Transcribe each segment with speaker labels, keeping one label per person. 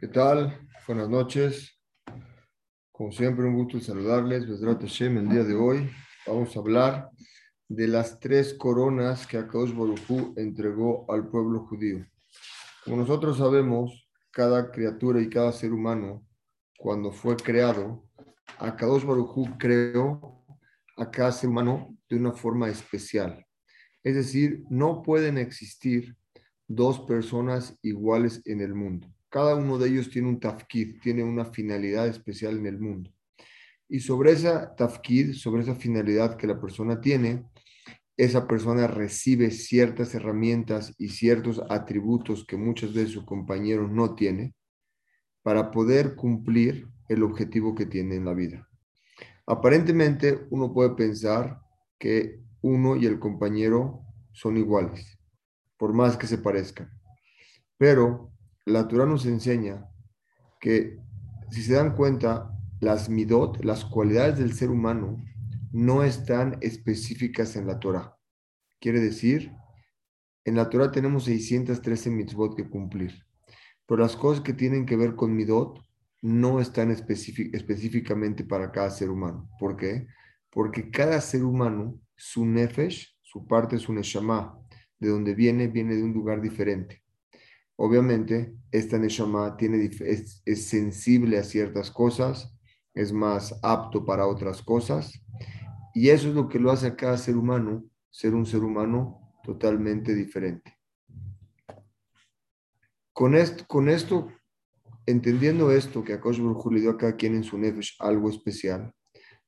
Speaker 1: ¿Qué tal? Buenas noches. Como siempre, un gusto saludarles. El día de hoy vamos a hablar de las tres coronas que Akadosh Baruj entregó al pueblo judío. Como nosotros sabemos, cada criatura y cada ser humano, cuando fue creado, Akadosh Baruj creó a cada ser humano de una forma especial. Es decir, no pueden existir dos personas iguales en el mundo. Cada uno de ellos tiene un tafkid, tiene una finalidad especial en el mundo. Y sobre esa tafkid, sobre esa finalidad que la persona tiene, esa persona recibe ciertas herramientas y ciertos atributos que muchas veces su compañero no tiene para poder cumplir el objetivo que tiene en la vida. Aparentemente uno puede pensar que uno y el compañero son iguales, por más que se parezcan. Pero la Torah nos enseña que, si se dan cuenta, las midot, las cualidades del ser humano, no están específicas en la Torah. Quiere decir, en la Torah tenemos 613 mitzvot que cumplir, pero las cosas que tienen que ver con midot no están específicamente para cada ser humano. ¿Por qué? Porque cada ser humano, su nefesh, su parte, su neshama, de donde viene, viene de un lugar diferente. Obviamente, esta Neshama tiene, es, es, sensible a ciertas cosas, es más apto para otras cosas, y eso es lo que lo hace a cada ser humano ser un ser humano totalmente diferente. Con esto, con esto entendiendo esto, que Akash Baruj le dio a cada quien en su nefesh algo especial,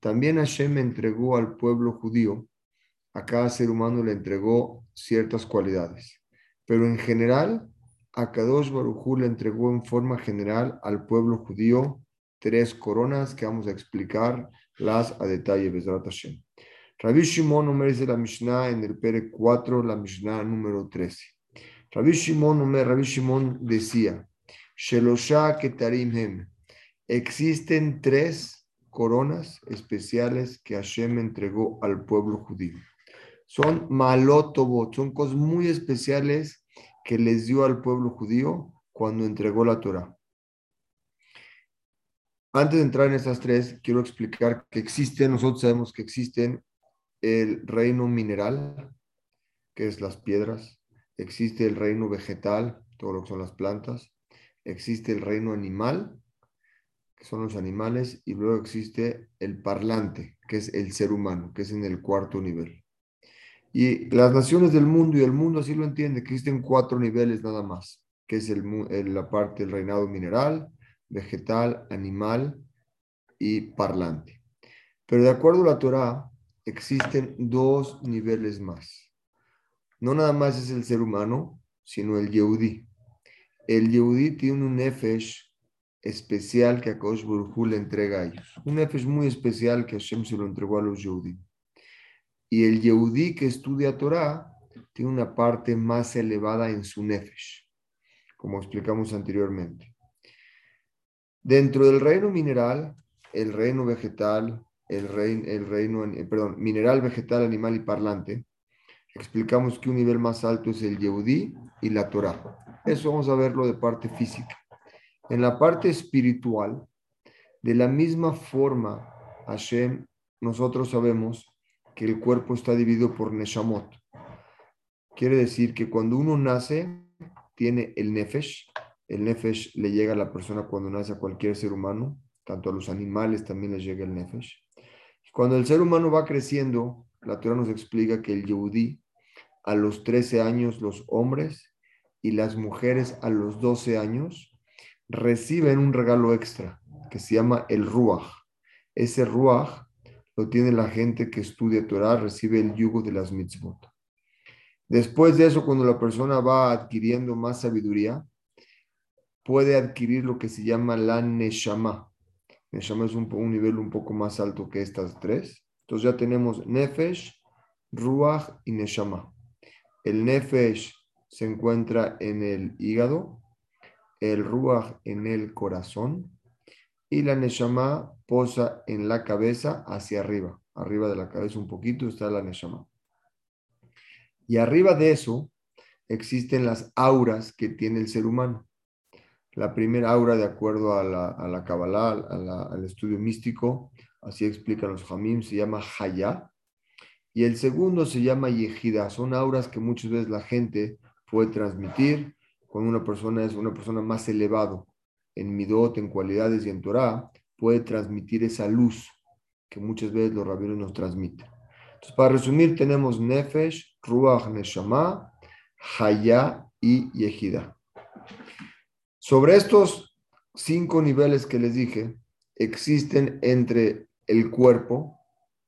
Speaker 1: también Hashem entregó al pueblo judío, a cada ser humano le entregó ciertas cualidades, pero en general a Kadosh Barujú le entregó en forma general al pueblo judío tres coronas que vamos a explicar las a detalle, Hashem. Rabbi Shimon Omer dice la Mishnah en el Pere 4, la Mishnah número 13. Rabbi Shimon Omer, Rabbi Shimon decía, Shelosha Ketarim Hem, existen tres coronas especiales que Hashem entregó al pueblo judío. Son malotobot, son cosas muy especiales que les dio al pueblo judío cuando entregó la Torah. Antes de entrar en estas tres, quiero explicar que existen, nosotros sabemos que existen el reino mineral, que es las piedras, existe el reino vegetal, todo lo que son las plantas, existe el reino animal, que son los animales, y luego existe el parlante, que es el ser humano, que es en el cuarto nivel. Y las naciones del mundo y el mundo así lo entiende, existen cuatro niveles nada más, que es el, la parte del reinado mineral, vegetal, animal y parlante. Pero de acuerdo a la Torah, existen dos niveles más. No nada más es el ser humano, sino el Yehudi. El Yehudi tiene un Nefesh especial que a Kosh le entrega a ellos. Un Nefesh muy especial que Hashem se lo entregó a los Yehudi. Y el Yehudí que estudia Torah tiene una parte más elevada en su nefesh, como explicamos anteriormente. Dentro del reino mineral, el reino vegetal, el reino, el reino perdón, mineral, vegetal, animal y parlante, explicamos que un nivel más alto es el Yehudí y la Torah. Eso vamos a verlo de parte física. En la parte espiritual, de la misma forma, Hashem, nosotros sabemos que el cuerpo está dividido por Neshamot. Quiere decir que cuando uno nace, tiene el Nefesh. El Nefesh le llega a la persona cuando nace a cualquier ser humano, tanto a los animales también les llega el Nefesh. Cuando el ser humano va creciendo, la Torah nos explica que el Yehudí, a los 13 años los hombres y las mujeres a los 12 años reciben un regalo extra que se llama el Ruach. Ese Ruach lo tiene la gente que estudia Torah, recibe el yugo de las mitzvot. Después de eso, cuando la persona va adquiriendo más sabiduría, puede adquirir lo que se llama la neshama. Neshama es un, nivel un poco más alto que estas tres. Entonces ya tenemos nefesh, ruach y neshama. El nefesh se encuentra en el hígado, el ruach en el corazón y la Neshama posa en la cabeza hacia arriba. Arriba de la cabeza un poquito está la Neshama. Y arriba de eso existen las auras que tiene el ser humano. La primera aura, de acuerdo a la, a la Kabbalah, al estudio místico, así explican los Hamim, se llama Haya. Y el segundo se llama Yehida. Son auras que muchas veces la gente puede transmitir cuando una persona es una persona más elevado en midot, en cualidades y en Torah, puede transmitir esa luz que muchas veces los rabinos nos transmiten. Entonces, para resumir, tenemos Nefesh, Ruach, Neshama, Haya y Yehida. Sobre estos cinco niveles que les dije, existen entre el cuerpo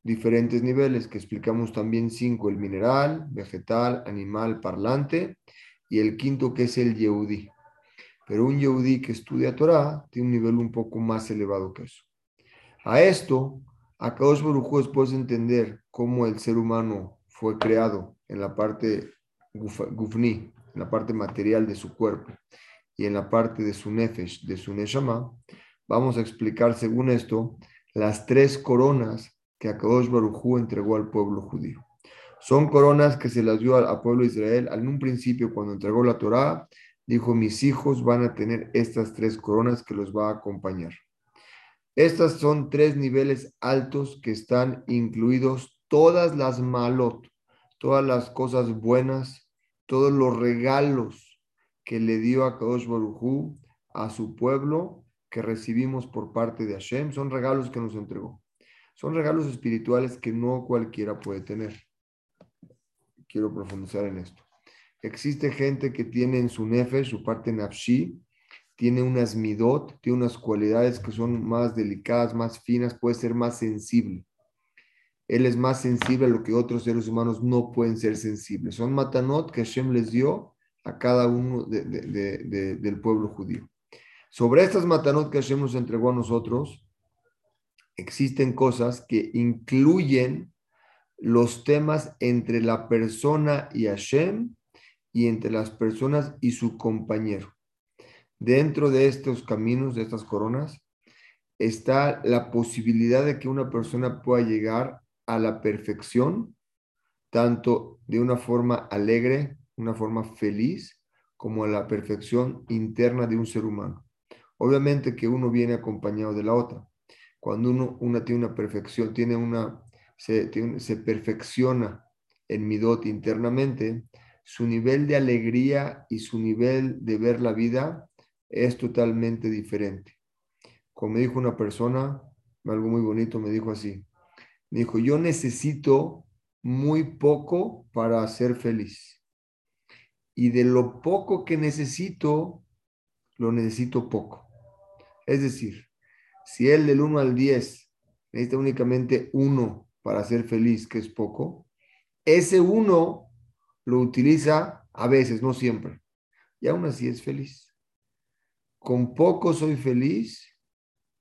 Speaker 1: diferentes niveles, que explicamos también cinco, el mineral, vegetal, animal, parlante, y el quinto que es el Yehudi. Pero un Yehudi que estudia Torah tiene un nivel un poco más elevado que eso. A esto, a Kadosh Baruj después de entender cómo el ser humano fue creado en la parte gufni, en la parte material de su cuerpo, y en la parte de su nefesh, de su neshama, vamos a explicar según esto las tres coronas que Akadosh Barujú entregó al pueblo judío. Son coronas que se las dio al, pueblo de Israel en un principio cuando entregó la Torá, dijo, mis hijos van a tener estas tres coronas que los va a acompañar. Estas son tres niveles altos que están incluidos todas las malot, todas las cosas buenas, todos los regalos que le dio a Kadosh Barujú a su pueblo que recibimos por parte de Hashem. Son regalos que nos entregó. Son regalos espirituales que no cualquiera puede tener. Quiero profundizar en esto. Existe gente que tiene en su nefe, su parte nafshi, tiene unas midot, tiene unas cualidades que son más delicadas, más finas, puede ser más sensible. Él es más sensible a lo que otros seres humanos no pueden ser sensibles. Son matanot que Hashem les dio a cada uno del pueblo judío. Sobre estas matanot que Hashem nos entregó a nosotros, existen cosas que incluyen los temas entre la persona y Hashem y entre las personas y su compañero. Dentro de estos caminos, de estas coronas, está la posibilidad de que una persona pueda llegar a la perfección, tanto de una forma alegre una forma feliz como a la perfección interna de un ser humano. Obviamente que uno viene acompañado de la otra. Cuando uno una tiene una perfección, tiene una, se, se perfecciona en Midot internamente, su nivel de alegría y su nivel de ver la vida es totalmente diferente. Como me dijo una persona, algo muy bonito, me dijo así, me dijo, yo necesito muy poco para ser feliz y de lo poco que necesito, lo necesito poco. Es decir, si él del 1 al 10 necesita únicamente uno para ser feliz, que es poco, ese uno lo utiliza a veces, no siempre. Y aún así es feliz. Con poco soy feliz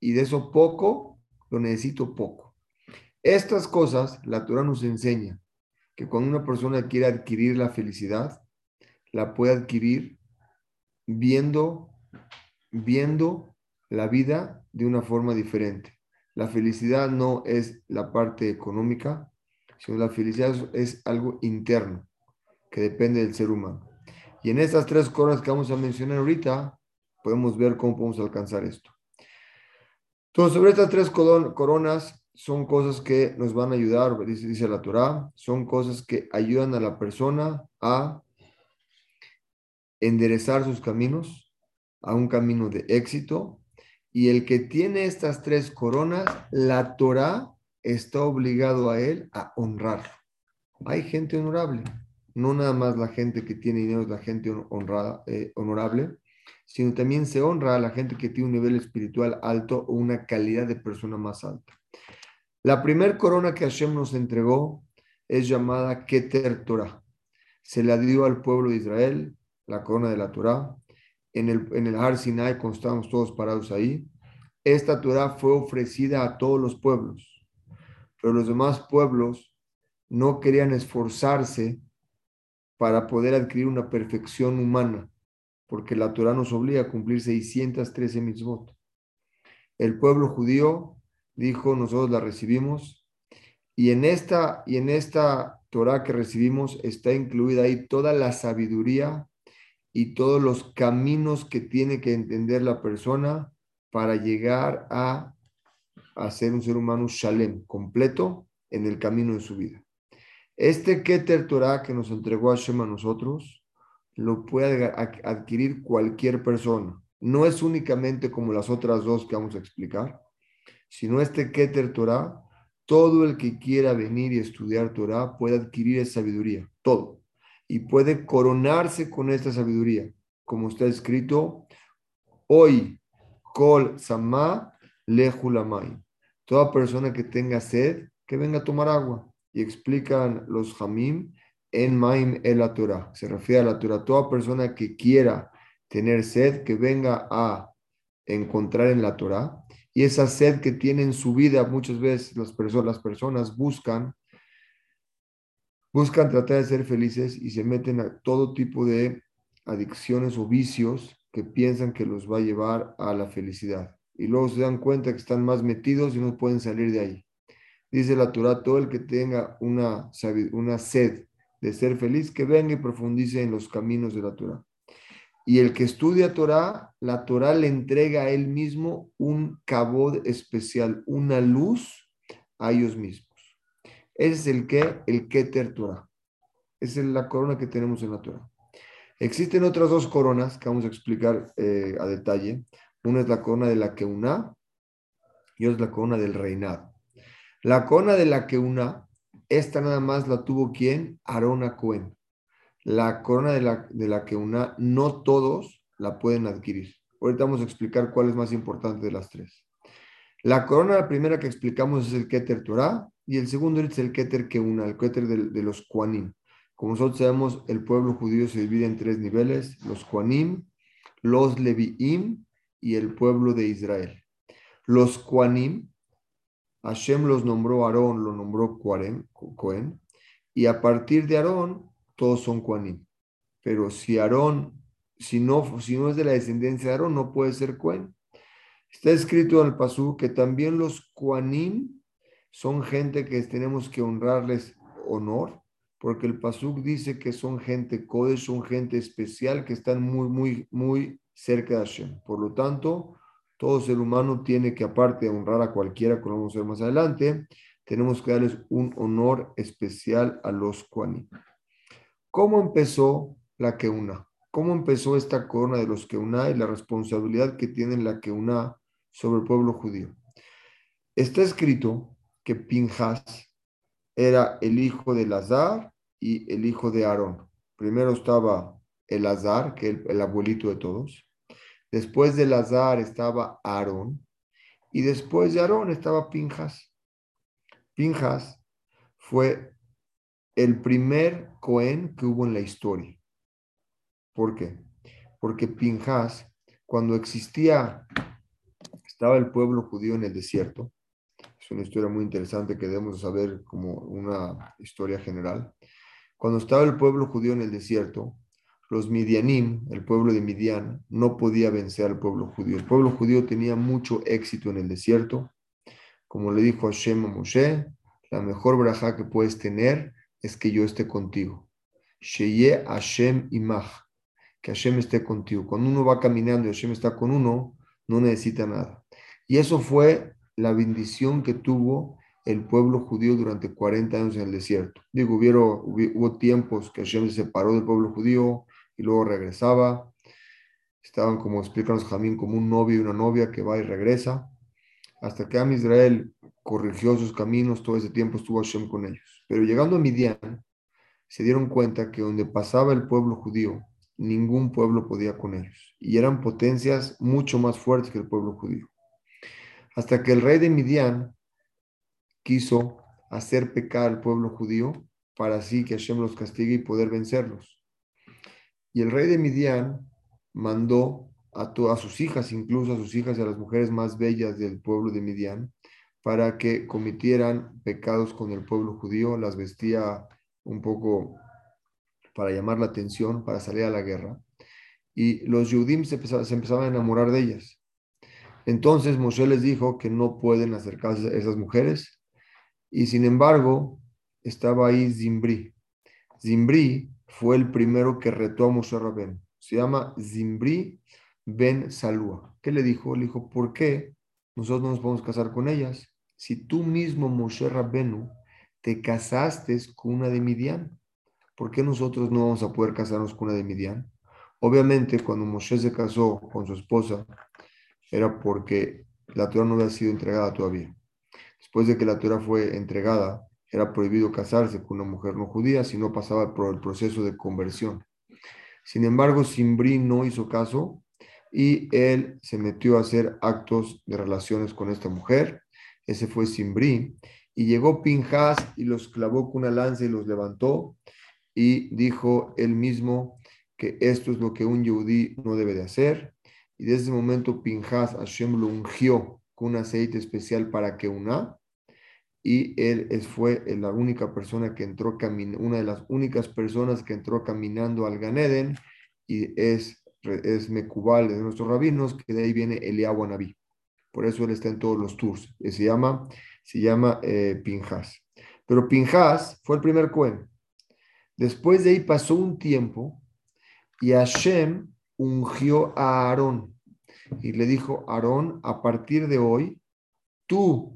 Speaker 1: y de eso poco lo necesito poco. Estas cosas la Torah nos enseña que cuando una persona quiere adquirir la felicidad, la puede adquirir viendo, viendo la vida de una forma diferente. La felicidad no es la parte económica, sino la felicidad es algo interno que depende del ser humano. Y en estas tres coronas que vamos a mencionar ahorita, podemos ver cómo podemos alcanzar esto. Entonces, sobre estas tres coronas son cosas que nos van a ayudar, dice, dice la Torah, son cosas que ayudan a la persona a enderezar sus caminos a un camino de éxito. Y el que tiene estas tres coronas, la Torah está obligado a él a honrarlo. Hay gente honorable, no nada más la gente que tiene dinero es la gente honrada, eh, honorable, sino también se honra a la gente que tiene un nivel espiritual alto o una calidad de persona más alta. La primer corona que Hashem nos entregó es llamada Keter Torah. Se la dio al pueblo de Israel la corona de la Torah. En el, en el Har Sinai, cuando todos parados ahí, esta Torah fue ofrecida a todos los pueblos, pero los demás pueblos no querían esforzarse para poder adquirir una perfección humana, porque la Torah nos obliga a cumplir 613 mitzvot. El pueblo judío dijo, nosotros la recibimos, y en esta, y en esta Torah que recibimos está incluida ahí toda la sabiduría y todos los caminos que tiene que entender la persona para llegar a, a ser un ser humano shalem, completo en el camino de su vida. Este Keter Torah que nos entregó Hashem a nosotros, lo puede adquirir cualquier persona. No es únicamente como las otras dos que vamos a explicar, sino este Keter Torah, todo el que quiera venir y estudiar Torah puede adquirir esa sabiduría, todo. Y puede coronarse con esta sabiduría, como está escrito, hoy, Kol Sama Lehulamay. Toda persona que tenga sed, que venga a tomar agua. Y explican los Hamim en Maim el la Torah. Se refiere a la Torah. Toda persona que quiera tener sed, que venga a encontrar en la Torah. Y esa sed que tiene en su vida, muchas veces las, personas, las personas buscan, buscan tratar de ser felices y se meten a todo tipo de adicciones o vicios que piensan que los va a llevar a la felicidad. Y luego se dan cuenta que están más metidos y no pueden salir de ahí. Dice la Torah, todo el que tenga una, una sed de ser feliz, que venga y profundice en los caminos de la Torah. Y el que estudia Torah, la Torah le entrega a él mismo un cabod especial, una luz a ellos mismos. Ese es el que, el Keter Torah. Esa es la corona que tenemos en la Torah. Existen otras dos coronas que vamos a explicar eh, a detalle. Una es la corona de la Keuná y otra es la corona del reinado. La corona de la Keuná, esta nada más la tuvo quién? Arona Cohen la corona de la, de la que una, no todos la pueden adquirir. Ahorita vamos a explicar cuál es más importante de las tres. La corona, la primera que explicamos es el Keter Torah y el segundo es el Keter Keuna, el Keter de, los Kuanim. Como nosotros sabemos, el pueblo judío se divide en tres niveles, los Kuanim, los Leviim y el pueblo de Israel. Los Kuanim, Hashem los nombró Aarón, lo nombró Cohen, y a partir de Aarón todos son Kuanim. Pero si Aarón, si no, si no es de la descendencia de Aarón, no puede ser Cuen. Está escrito en el Pasú que también los Kuanim son gente que tenemos que honrarles honor, porque el Pasuk dice que son gente Kodesh, son gente especial que están muy, muy, muy cerca de Hashem. Por lo tanto, todo ser humano tiene que, aparte de honrar a cualquiera, como vamos a ver más adelante, tenemos que darles un honor especial a los Kuanim. ¿Cómo empezó la Keuna? ¿Cómo empezó esta corona de los Keuna y la responsabilidad que tiene la Keuna sobre el pueblo judío? Está escrito que Pinjas era el hijo de Lazar y el hijo de Aarón. Primero estaba el Azar, que es el abuelito de todos. Después de Lazar estaba Aarón. Y después de Aarón estaba Pinjas. Pinjas fue el primer Cohen que hubo en la historia. ¿Por qué? Porque Pinjas, cuando existía, estaba el pueblo judío en el desierto, es una historia muy interesante que debemos saber como una historia general. Cuando estaba el pueblo judío en el desierto, los Midianim, el pueblo de Midian, no podía vencer al pueblo judío. El pueblo judío tenía mucho éxito en el desierto. Como le dijo Hashem a Moshe, la mejor braja que puedes tener es que yo esté contigo. Sheye Hashem Imach, que Hashem esté contigo. Cuando uno va caminando y Hashem está con uno, no necesita nada. Y eso fue la bendición que tuvo el pueblo judío durante 40 años en el desierto. Digo, hubo, hubo tiempos que Hashem se separó del pueblo judío y luego regresaba. Estaban, como explican los Jamín, como un novio y una novia que va y regresa. Hasta que Am Israel corrigió sus caminos, todo ese tiempo estuvo Hashem con ellos. Pero llegando a Midian, se dieron cuenta que donde pasaba el pueblo judío, ningún pueblo podía con ellos. Y eran potencias mucho más fuertes que el pueblo judío. Hasta que el rey de Midian quiso hacer pecar al pueblo judío para así que Hashem los castigue y poder vencerlos. Y el rey de Midian mandó a, todas sus hijas, incluso a sus hijas y a las mujeres más bellas del pueblo de Midian, para que cometieran pecados con el pueblo judío, las vestía un poco para llamar la atención, para salir a la guerra. Y los Yudim se, empezaban a enamorar de ellas. Entonces Moshe les dijo que no pueden acercarse a esas mujeres. Y sin embargo, estaba ahí Zimbri. Zimbri fue el primero que retó a Moshe Rabén. Se llama Zimbri ben Salúa. ¿Qué le dijo? Le dijo, ¿por qué nosotros no nos podemos casar con ellas? Si tú mismo, Moshe Rabbenu, te casaste con una de Midian, ¿por qué nosotros no vamos a poder casarnos con una de Midian? Obviamente, cuando Moshe se casó con su esposa, era porque la Torah no había sido entregada todavía. Después de que la Torah fue entregada, era prohibido casarse con una mujer no judía si no pasaba por el proceso de conversión. Sin embargo, Simbri no hizo caso y él se metió a hacer actos de relaciones con esta mujer. Ese fue Simbri. Y llegó Pinjas y los clavó con una lanza y los levantó y dijo él mismo que esto es lo que un yudí no debe de hacer. Y desde ese momento Pinjas Hashem lo ungió con un aceite especial para que una y él fue la única persona que entró una de las únicas personas que entró caminando al Ganeden y es, es Mecubal de nuestros rabinos, que de ahí viene Eliahu Naví. Por eso él está en todos los tours. Se llama, se llama eh, Pinjas. Pero Pinjas fue el primer Cohen. Después de ahí pasó un tiempo y Hashem ungió a Aarón y le dijo, Aarón, a partir de hoy, tú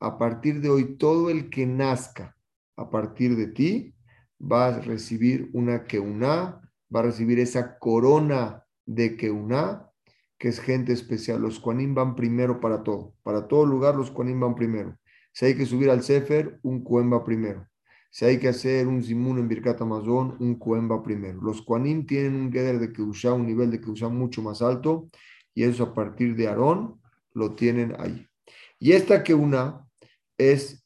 Speaker 1: a partir de hoy todo el que nazca a partir de ti va a recibir una queuná, va a recibir esa corona de queuná, que es gente especial. Los kuanim van primero para todo. Para todo lugar los kuanim van primero. Si hay que subir al Sefer, un kuen va primero. Si hay que hacer un zimun en Birkat Amazon, un kuen va primero. Los kuanim tienen un geder de un nivel de Kedushá mucho más alto, y eso a partir de Aarón lo tienen ahí. Y esta queuná es,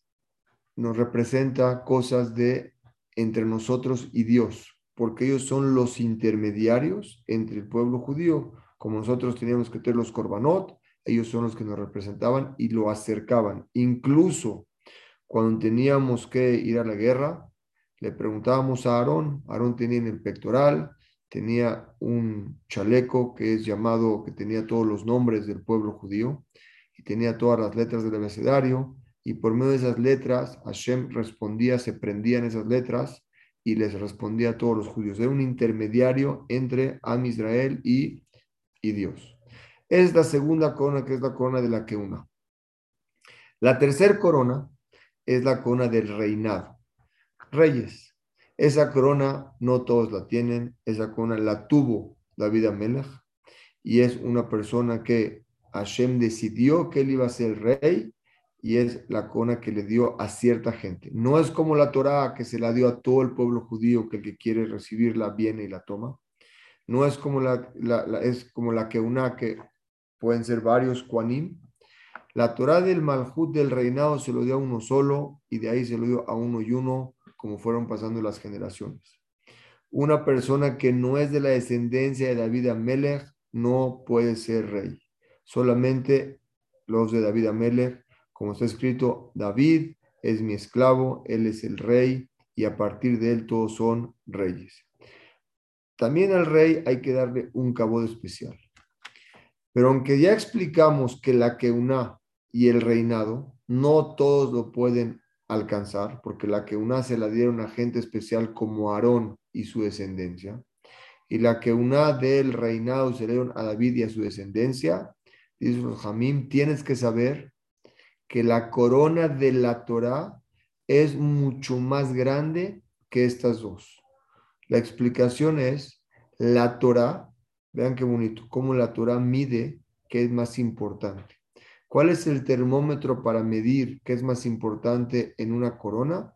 Speaker 1: nos representa cosas de entre nosotros y Dios, porque ellos son los intermediarios entre el pueblo judío, como nosotros teníamos que tener los korbanot, ellos son los que nos representaban y lo acercaban. Incluso cuando teníamos que ir a la guerra, le preguntábamos a Aarón, Aarón tenía en el pectoral, tenía un chaleco que es llamado, que tenía todos los nombres del pueblo judío y tenía todas las letras del abecedario y por medio de esas letras Hashem respondía, se prendían esas letras y les respondía a todos los judíos. Era un intermediario entre Am Israel y, y Dios. Es la segunda corona que es la corona de la que una. La tercera corona es la corona del reinado. Reyes. Esa corona no todos la tienen, esa corona la tuvo David Amelech y es una persona que Hashem decidió que él iba a ser rey y es la corona que le dio a cierta gente. No es como la Torá que se la dio a todo el pueblo judío que el que quiere recibirla viene y la toma. No es como la, es como la que una que pueden ser varios Kuanim. La Torá del Malhut del reinado se lo dio a uno solo y de ahí se lo dio a uno y uno como fueron pasando las generaciones. Una persona que no es de la descendencia de David Amelech no puede ser rey. Solamente los de David Amelech como está escrito, David es mi esclavo, él es el rey y a partir de él todos son reyes. También al rey hay que darle un cabo especial. Pero aunque ya explicamos que la queuna y el reinado, no todos lo pueden alcanzar, porque la queuna se la dieron a gente especial como Aarón y su descendencia, y la queuna del reinado se le dieron a David y a su descendencia, dice Jamín, tienes que saber que la corona de la Torah es mucho más grande que estas dos. La explicación es la Torah, vean qué bonito, cómo la Torah mide qué es más importante. ¿Cuál es el termómetro para medir qué es más importante en una corona?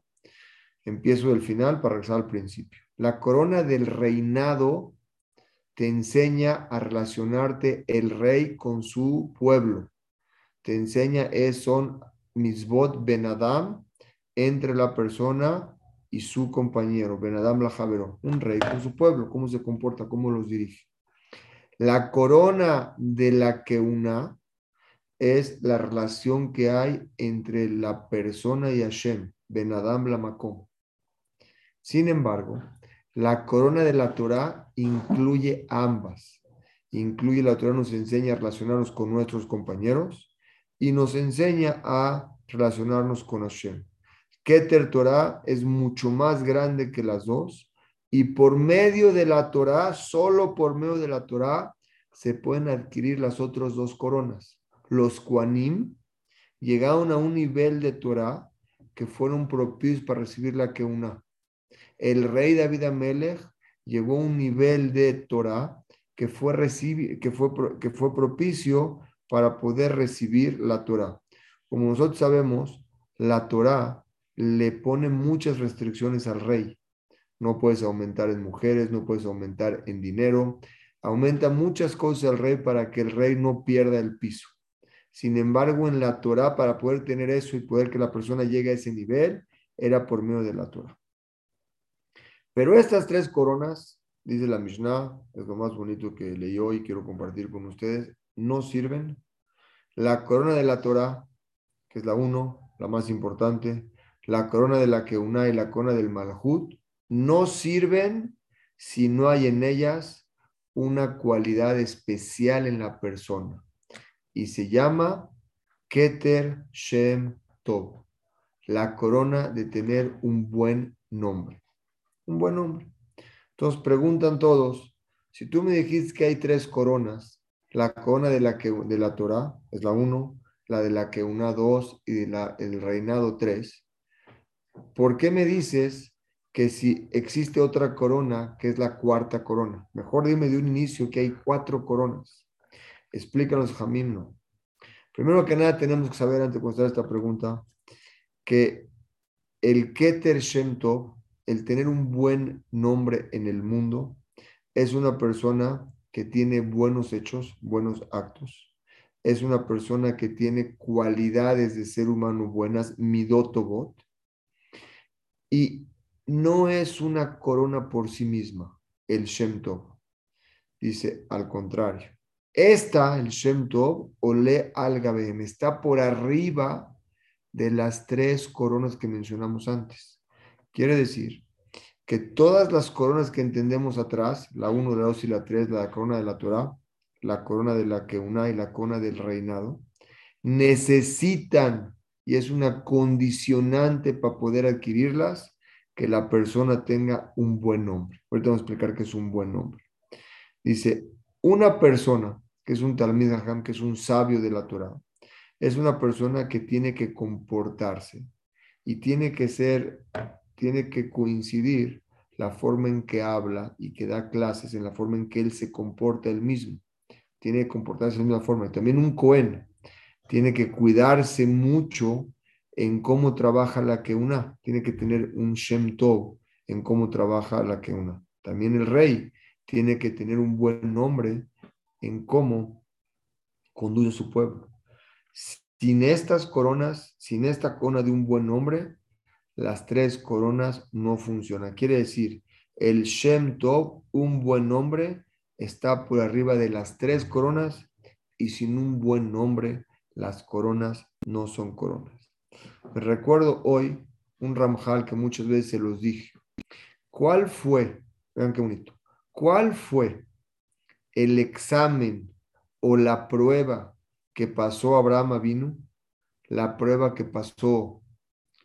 Speaker 1: Empiezo del final para regresar al principio. La corona del reinado te enseña a relacionarte el rey con su pueblo te enseña es, son misbot benadam entre la persona y su compañero, benadam la javero, un rey con su pueblo, cómo se comporta, cómo los dirige. La corona de la que una es la relación que hay entre la persona y Hashem, benadam la makom. Sin embargo, la corona de la Torah incluye ambas. Incluye la Torah nos enseña a relacionarnos con nuestros compañeros y nos enseña a relacionarnos con Hashem. Keter Torah es mucho más grande que las dos Y por medio de la Torah, solo por medio de la Torah, se pueden adquirir las otras dos coronas. Los Kuanim llegaron a un nivel de Torah que fueron propicios para recibir la que. El rey David Amelech llegó a un nivel de Torah que fue, que fue, que fue propicio para poder recibir la Torah. Como nosotros sabemos, la Torah le pone muchas restricciones al rey. No puedes aumentar en mujeres, no puedes aumentar en dinero. Aumenta muchas cosas al rey para que el rey no pierda el piso. Sin embargo, en la Torah, para poder tener eso y poder que la persona llegue a ese nivel, era por medio de la Torah. Pero estas tres coronas, dice la Mishnah, es lo más bonito que leyó y quiero compartir con ustedes, no sirven. La corona de la Torah, que es la uno, la más importante, la corona de la Keuna y la corona del Malhut, no sirven si no hay en ellas una cualidad especial en la persona y se llama Keter Shem Tov, la corona de tener un buen nombre. Un buen nombre. Entonces preguntan todos, si tú me dijiste que hay tres coronas, la corona de la, que, de la Torah es la uno, la de la que una dos y de la, el reinado tres, ¿por qué me dices que si existe otra corona que es la cuarta corona? Mejor dime de un inicio que hay cuatro coronas. Explícanos, Jamim, Primero que nada, tenemos que saber, antes de contestar esta pregunta, que el Keter Shem Tov, el tener un buen nombre en el mundo, es una persona que tiene buenos hechos, buenos actos. Es una persona que tiene cualidades de ser humano buenas, midotobot. Y no es una corona por sí misma, el Shem Tov. Dice, al contrario esta, el Shem Tov, Ole al Gabem, está por arriba de las tres coronas que mencionamos antes. Quiere decir que todas las coronas que entendemos atrás, la 1, la 2 y la 3, la corona de la Torah, la corona de la Keuna y la corona del reinado, necesitan, y es una condicionante para poder adquirirlas, que la persona tenga un buen nombre. Ahorita vamos a explicar qué es un buen nombre. Dice, una persona que es un Talmid Hajam, que es un sabio de la Torah, es una persona que tiene que comportarse y tiene que ser, tiene que coincidir la forma en que habla y que da clases, en la forma en que él se comporta él mismo. Tiene que comportarse de la misma forma. También un Cohen tiene que cuidarse mucho en cómo trabaja la que una. Tiene que tener un Shem Tov en cómo trabaja la que una. También el rey tiene que tener un buen nombre en cómo conduce su pueblo. Sin estas coronas, sin esta corona de un buen nombre, las tres coronas no funcionan. Quiere decir, el Shem Tov, un buen nombre, está por arriba de las tres coronas y sin un buen nombre, las coronas no son coronas. Recuerdo hoy un Ramjal que muchas veces se los dije. ¿Cuál fue? Vean qué bonito. ¿Cuál fue el examen o la prueba que pasó Abraham vino, la prueba que pasó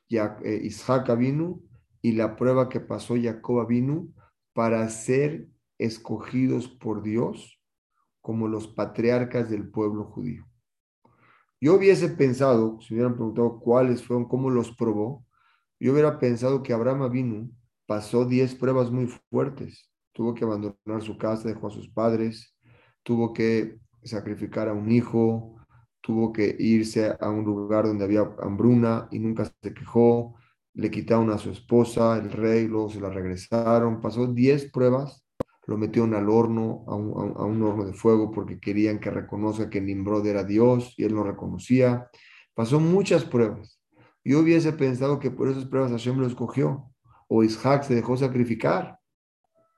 Speaker 1: Isaac vino y la prueba que pasó Jacob vino para ser escogidos por Dios como los patriarcas del pueblo judío. Yo hubiese pensado, si hubieran preguntado cuáles fueron, cómo los probó, yo hubiera pensado que Abraham vino pasó 10 pruebas muy fuertes tuvo que abandonar su casa, dejó a sus padres, tuvo que sacrificar a un hijo, tuvo que irse a un lugar donde había hambruna y nunca se quejó, le quitaron a su esposa, el rey, luego se la regresaron, pasó 10 pruebas, lo metieron al horno, a un, horno de fuego porque querían que reconozca que Nimrod era Dios y él no reconocía. Pasó muchas pruebas. Yo hubiese pensado que por esas pruebas Hashem lo escogió o Isaac se dejó sacrificar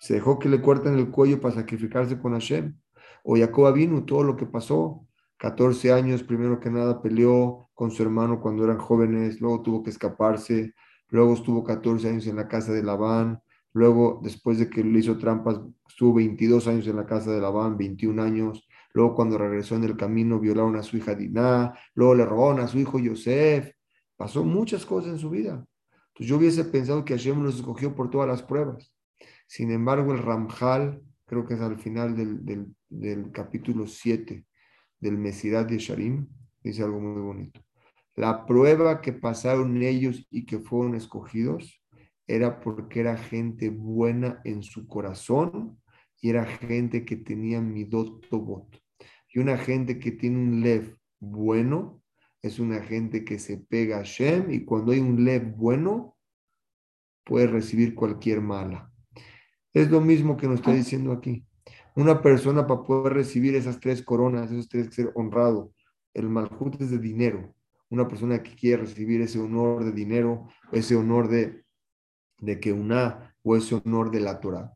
Speaker 1: se dejó que le corten el cuello para sacrificarse con Hashem. O Jacob vino todo lo que pasó. 14 años, primero que nada, peleó con su hermano cuando eran jóvenes, luego tuvo que escaparse, luego estuvo 14 años en la casa de Labán, luego, después de que le hizo trampas, estuvo 22 años en la casa de Labán, 21 años, luego cuando regresó en el camino violaron a su hija Diná, luego le robaron a su hijo Yosef, pasó muchas cosas en su vida. Entonces yo hubiese pensado que Hashem los escogió por todas las pruebas. Sin embargo, el Ramjal, creo que es al final del, del, capítulo 7 del Mesirat de Sharim, dice algo muy bonito. La prueba que pasaron ellos y que fueron escogidos era porque era gente buena en su corazón y era gente que tenía midot tobot. Y una gente que tiene un lev bueno es una gente que se pega a Shem y cuando hay un lev bueno puede recibir cualquier mala. Es lo mismo que nos está diciendo aquí. Una persona para poder recibir esas tres coronas, esos tres que ser honrado. El malhut es de dinero. Una persona que quiere recibir ese honor de dinero, ese honor de, de que una o ese honor de la Torah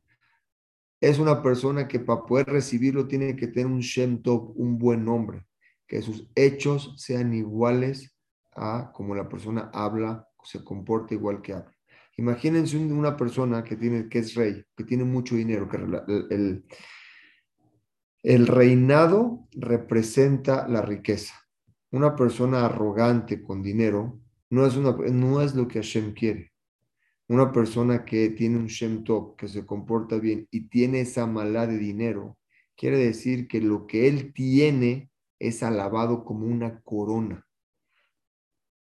Speaker 1: es una persona que para poder recibirlo tiene que tener un Shem Tov, un buen nombre, que sus hechos sean iguales a como la persona habla, se comporta igual que habla. Imagínense una persona que, tiene, que es rey, que tiene mucho dinero, que el, el reinado representa la riqueza. Una persona arrogante con dinero no es, lo que Hashem quiere una persona que tiene un Shem Tov, que se comporta bien y tiene esa mala de dinero, quiere decir que lo que él tiene es alabado como una corona.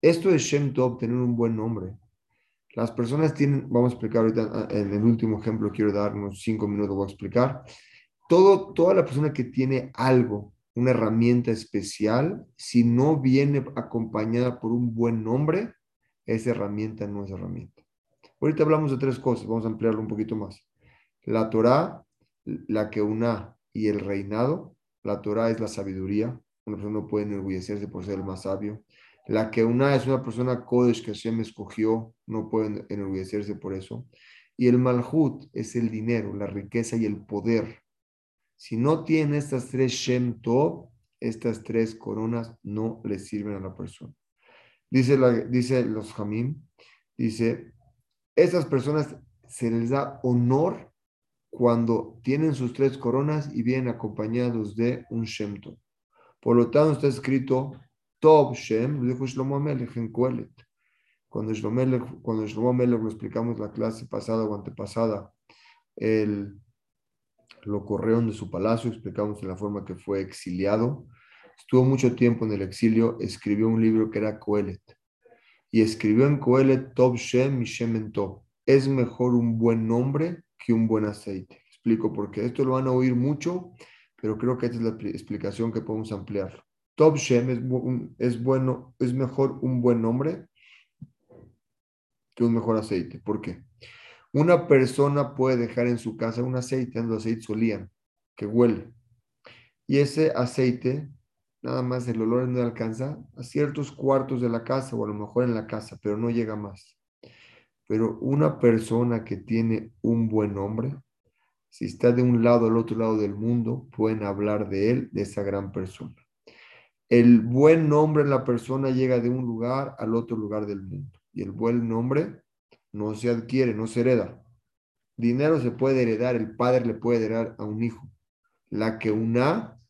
Speaker 1: Esto es Shem Tov, tener un buen nombre. Las personas tienen, vamos a explicar ahorita, ah, en el último ejemplo quiero dar unos cinco minutos, voy a explicar. Todo, toda la persona que tiene algo, una herramienta especial, si no viene acompañada por un buen nombre, esa herramienta no es herramienta. Ahorita hablamos de tres cosas, vamos a ampliarlo un poquito más. La Torah, la que una y el reinado. La Torah es la sabiduría. Una persona no puede enorgullecerse por ser el más sabio. La que una es una persona Kodesh que Hashem escogió, no puede enorgullecerse por eso. Y el Malhut es el dinero, la riqueza y el poder. Si no tiene estas tres Shem Tov, estas tres coronas no le sirven a la persona. Dice, dice los Hamim, dice, esas personas se les da honor cuando tienen sus tres coronas y vienen acompañados de un Shem Por lo tanto, está escrito Tov Shem, dijo Shlomo Amelech en Kuelet. Cuando Shlomo, cuando Shlomo lo explicamos la clase pasada o antepasada, el, lo corrieron de su palacio, explicamos en la forma que fue exiliado. Estuvo mucho tiempo en el exilio, escribió un libro que era Coelet y escribió en Coelet Tov Shem y Tov. Es mejor un buen nombre que un buen aceite. Explico por qué. Esto lo van a oír mucho, pero creo que esta es la explicación que podemos ampliar. Tov Shem es, es bueno, es mejor un buen nombre que un mejor aceite. ¿Por qué? Una persona puede dejar en su casa un aceite, los aceites solían, que huele. Y ese aceite nada más el olor no alcanza a ciertos cuartos de la casa o a lo mejor en la casa, pero no llega más. Pero una persona que tiene un buen nombre, si está de un lado al otro lado del mundo, pueden hablar de él, de esa gran persona. El buen nombre en la persona llega de un lugar al otro lugar del mundo. Y el buen nombre no se adquiere, no se hereda. Dinero se puede heredar, el padre le puede heredar a un hijo. La que una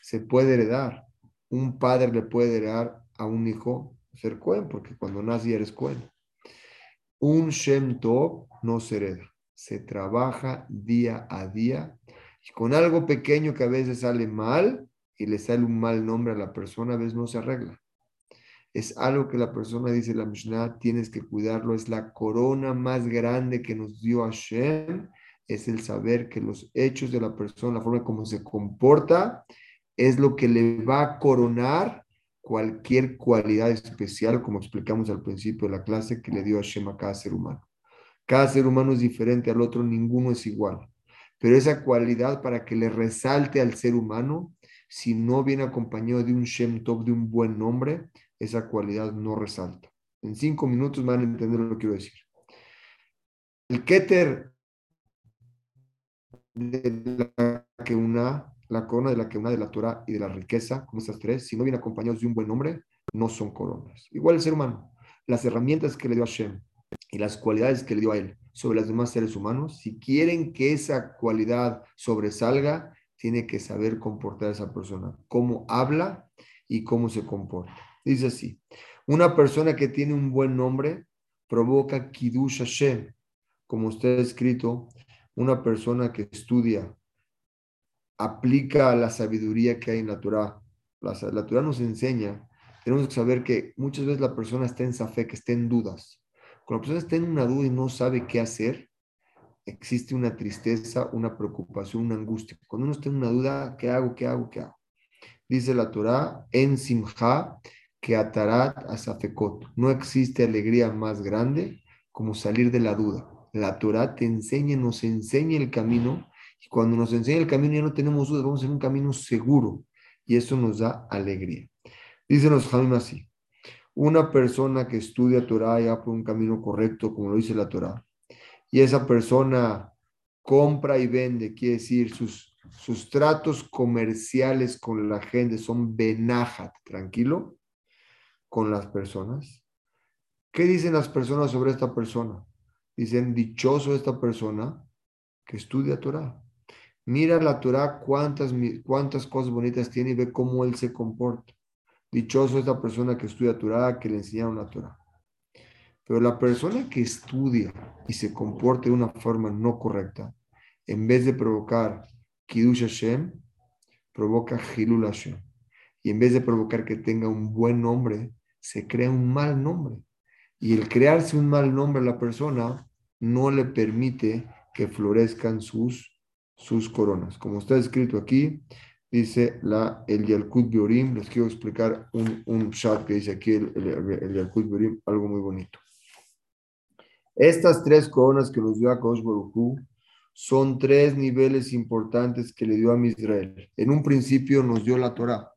Speaker 1: se puede heredar. Un padre le puede heredar a un hijo ser Cohen, porque cuando nace eres Cohen. Un Shem Tov no se hereda, se trabaja día a día y con algo pequeño que a veces sale mal y le sale un mal nombre a la persona, a veces no se arregla. Es algo que la persona dice la Mishnah, tienes que cuidarlo, es la corona más grande que nos dio Hashem, es el saber que los hechos de la persona, la forma como se comporta, es lo que le va a coronar cualquier cualidad especial, como explicamos al principio de la clase, que le dio Hashem a cada ser humano. Cada ser humano es diferente al otro, ninguno es igual. Pero esa cualidad para que le resalte al ser humano, si no viene acompañado de un Shem Tov, de un buen nombre, esa cualidad no resalta. En cinco minutos van a entender lo que quiero decir. El Keter de la que una la corona de la que una de la Torah y de la riqueza, como estas tres, si no vienen acompañados de un buen nombre, no son coronas. Igual el ser humano, las herramientas que le dio a Hashem y las cualidades que le dio a él sobre los demás seres humanos, si quieren que esa cualidad sobresalga, tiene que saber comportar a esa persona, cómo habla y cómo se comporta. Dice así, una persona que tiene un buen nombre provoca Kiddush Hashem, como está escrito, una persona que estudia, aplica la sabiduría que hay en la Torah. La, la Torah nos enseña, tenemos que saber que muchas veces la persona está en fe, que está en dudas. Cuando la persona está en una duda y no sabe qué hacer, existe una tristeza, una preocupación, una angustia. Cuando uno está en una duda, ¿qué hago? ¿Qué hago? ¿Qué hago? Dice la Torah, en Simha, que atarat asafekot. No existe alegría más grande como salir de la duda. La Torah te enseña, nos enseña el camino, y cuando nos enseña el camino ya no tenemos dudas, vamos en un camino seguro, y eso nos da alegría. Dicen los así, una persona que estudia Torah ya por un camino correcto, como lo dice la Torah, y esa persona compra y vende, quiere decir, sus, sus tratos comerciales con la gente son benajat, tranquilo, con las personas. ¿Qué dicen las personas sobre esta persona? Dicen, dichoso esta persona que estudia Torah. Mira la Torah cuántas, cuántas cosas bonitas tiene y ve cómo él se comporta. Dichoso esta persona que estudia Torah, que le enseñaron la Torah. Pero la persona que estudia y se comporta de una forma no correcta, en vez de provocar Kiddush Hashem, provoca Hilul Hashem. Y en vez de provocar que tenga un buen nombre, se crea un mal nombre. Y el crearse un mal nombre a la persona no le permite que florezcan sus, sus coronas. Como está escrito aquí, dice la, el Yalkut Biorim, les quiero explicar un, un chat que dice aquí el, el, Yalkut Biorim, algo muy bonito. Estas tres coronas que nos dio a Kosh son tres niveles importantes que le dio a Israel. En un principio nos dio la Torah.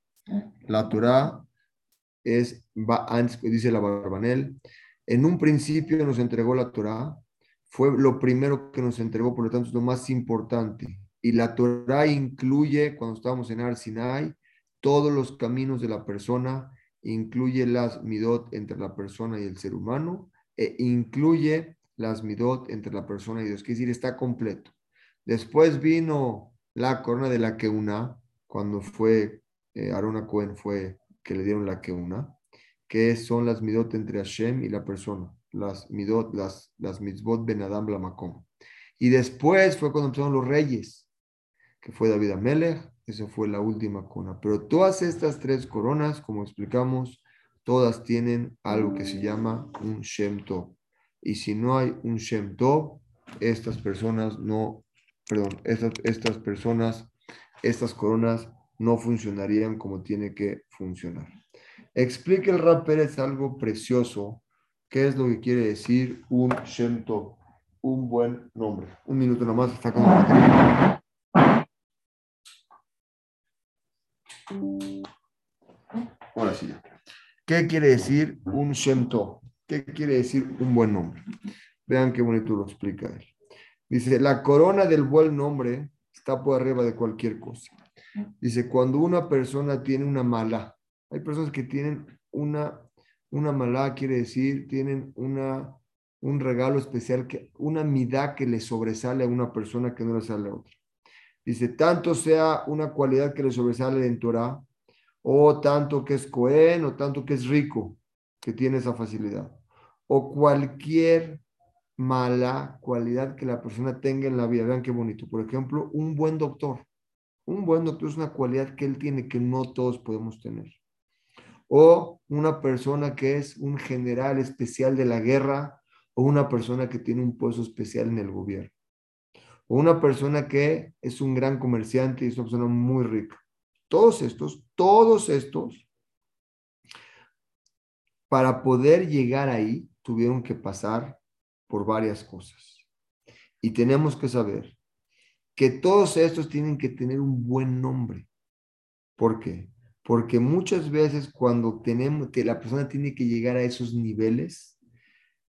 Speaker 1: La Torah es, dice la Barbanel, en un principio nos entregó la Torah, fue lo primero que nos entregó, por lo tanto es lo más importante. Y la Torah incluye, cuando estábamos en Ar Sinai, todos los caminos de la persona, incluye las midot entre la persona y el ser humano, e incluye las midot entre la persona y Dios, quiere decir, está completo. Después vino la corona de la Keuna, cuando fue, eh, Arona Cohen fue que le dieron la Keuna, que son las midot entre Hashem y la persona, las midot, las, las mitzvot ben Adam Makom. Y después fue cuando empezaron los reyes, que fue David Amelech, esa fue la última corona. Pero todas estas tres coronas, como explicamos, todas tienen algo que se llama un Shem Tov. Y si no hay un Shem Tov, estas personas no, perdón, estas, estas personas, estas coronas no funcionarían como tiene que funcionar. Explica el Rap Pérez algo precioso. ¿Qué es lo que quiere decir un Shem Un buen nombre. Un minuto nomás, Ahora sí. ¿Qué quiere decir un Shem ¿Qué quiere decir un buen nombre? Vean qué bonito lo explica él. Dice, la corona del buen nombre está por arriba de cualquier cosa. Dice, cuando una persona tiene una mala, hay personas que tienen una, una mala, quiere decir, tienen una, un regalo especial, que, una midá que le sobresale a una persona que no le sale a otra. Dice, tanto sea una cualidad que le sobresale en Torah, o tanto que es cohen, o tanto que es rico, que tiene esa facilidad, o cualquier mala cualidad que la persona tenga en la vida. Vean qué bonito. Por ejemplo, un buen doctor. Un buen doctor es una cualidad que él tiene que no todos podemos tener o una persona que es un general especial de la guerra, o una persona que tiene un puesto especial en el gobierno, o una persona que es un gran comerciante y es una persona muy rica. Todos estos, todos estos, para poder llegar ahí, tuvieron que pasar por varias cosas. Y tenemos que saber que todos estos tienen que tener un buen nombre. ¿Por qué? Porque muchas veces cuando tenemos, que la persona tiene que llegar a esos niveles,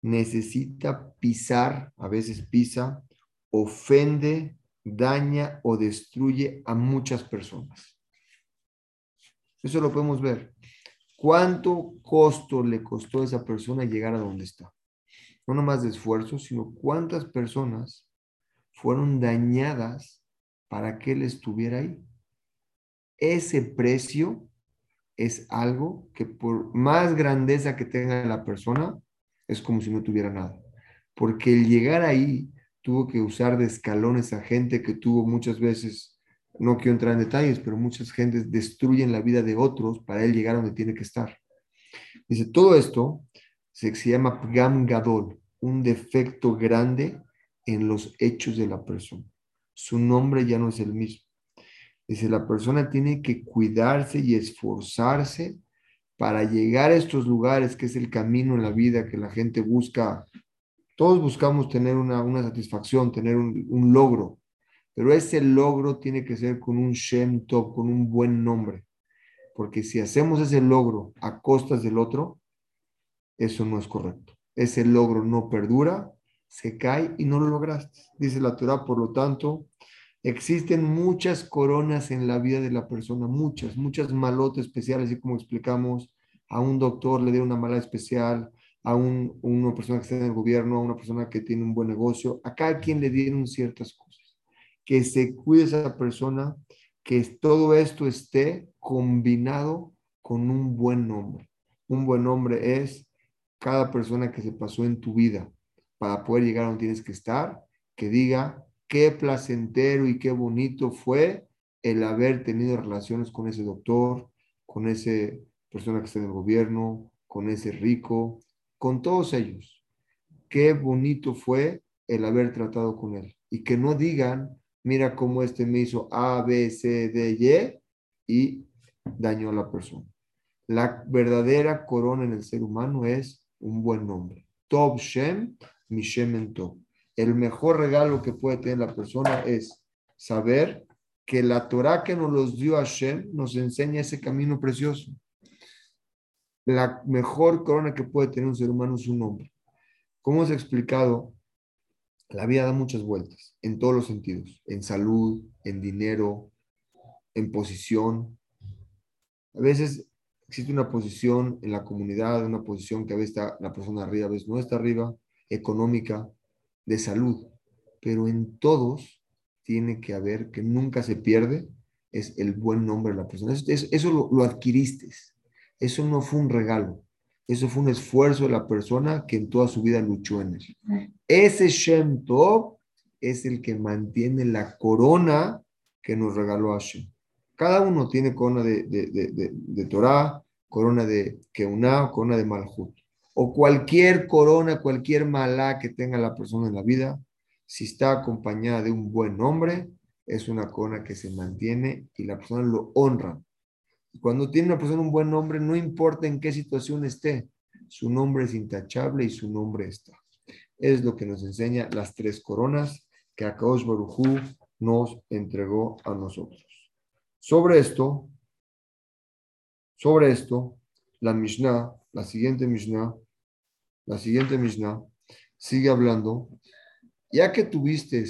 Speaker 1: necesita pisar, a veces pisa, ofende, daña o destruye a muchas personas. Eso lo podemos ver. ¿Cuánto costo le costó a esa persona llegar a donde está? No nomás de esfuerzo, sino cuántas personas fueron dañadas para que él estuviera ahí. Ese precio es algo que por más grandeza que tenga la persona, es como si no tuviera nada. Porque el llegar ahí tuvo que usar de escalones a gente que tuvo muchas veces, no quiero entrar en detalles, pero muchas gentes destruyen la vida de otros para él llegar donde tiene que estar. Dice, todo esto se, llama Pgam Gadol, un defecto grande en los hechos de la persona. Su nombre ya no es el mismo. Dice, la persona tiene que cuidarse y esforzarse para llegar a estos lugares, que es el camino en la vida que la gente busca. Todos buscamos tener una, satisfacción, tener un, logro, pero ese logro tiene que ser con un Shem Top, con un buen nombre. Porque si hacemos ese logro a costas del otro, eso no es correcto. Ese logro no perdura, se cae y no lo lograste. Dice la Torah, por lo tanto, Existen muchas coronas en la vida de la persona, muchas, muchas malotas especiales, así como explicamos, a un doctor le dio una mala especial, a un, una persona que está en el gobierno, a una persona que tiene un buen negocio, a cada quien le dieron ciertas cosas. Que se cuide esa persona, que todo esto esté combinado con un buen nombre. Un buen nombre es cada persona que se pasó en tu vida para poder llegar a donde tienes que estar, que diga, qué placentero y qué bonito fue el haber tenido relaciones con ese doctor, con esa persona que está en el gobierno, con ese rico, con todos ellos. Qué bonito fue el haber tratado con él. Y que no digan, mira cómo este me hizo A, B, C, D, Y y dañó a la persona. La verdadera corona en el ser humano es un buen nombre. Top Shem, mi Shem en Top el mejor regalo que puede tener la persona es saber que la Torah que nos los dio Hashem nos enseña ese camino precioso. La mejor corona que puede tener un ser humano es un hombre. Como hemos explicado, la vida da muchas vueltas en todos los sentidos, en salud, en dinero, en posición. A veces existe una posición en la comunidad, una posición que a veces la persona arriba, a veces no está arriba, económica de salud, pero en todos tiene que haber, que nunca se pierde, es el buen nombre de la persona. Eso, lo, lo, adquiriste, eso no fue un regalo, eso fue un esfuerzo de la persona que en toda su vida luchó en eso. Ese Shem Tov es el que mantiene la corona que nos regaló Hashem. Cada uno tiene corona de, de, de, Torah, corona de Keuná, corona de Malhut o cualquier corona, cualquier malá que tenga la persona en la vida, si está acompañada de un buen nombre, es una corona que se mantiene y la persona lo honra. Cuando tiene una persona un buen nombre, no importa en qué situación esté, su nombre es intachable y su nombre está. Es lo que nos enseña las tres coronas que Akaosh Barujú nos entregó a nosotros. Sobre esto, sobre esto, la Mishnah, la siguiente Mishnah, la siguiente Mishnah sigue hablando, ya que tuviste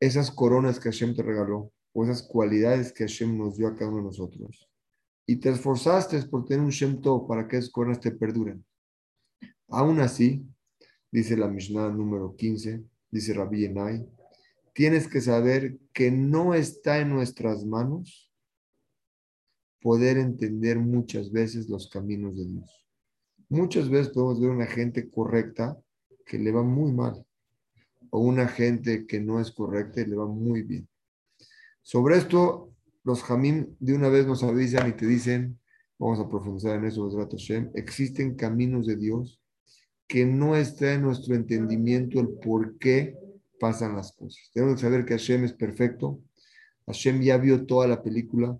Speaker 1: esas coronas que Hashem te regaló, o esas cualidades que Hashem nos dio a cada uno de nosotros, y te esforzaste por tener un Shem Tov para que esas coronas te perduren. Aún así, dice la Mishnah número 15, dice Rabbi Yenai, tienes que saber que no está en nuestras manos poder entender muchas veces los caminos de Dios. Muchas veces podemos ver una gente correcta que le va muy mal o una gente que no es correcta y le va muy bien. Sobre esto, los Jamim de una vez nos avisan y te dicen, vamos a profundizar en eso, existen caminos de Dios que no está en nuestro entendimiento el por qué pasan las cosas. Tenemos que saber que Hashem es perfecto. Hashem ya vio toda la película.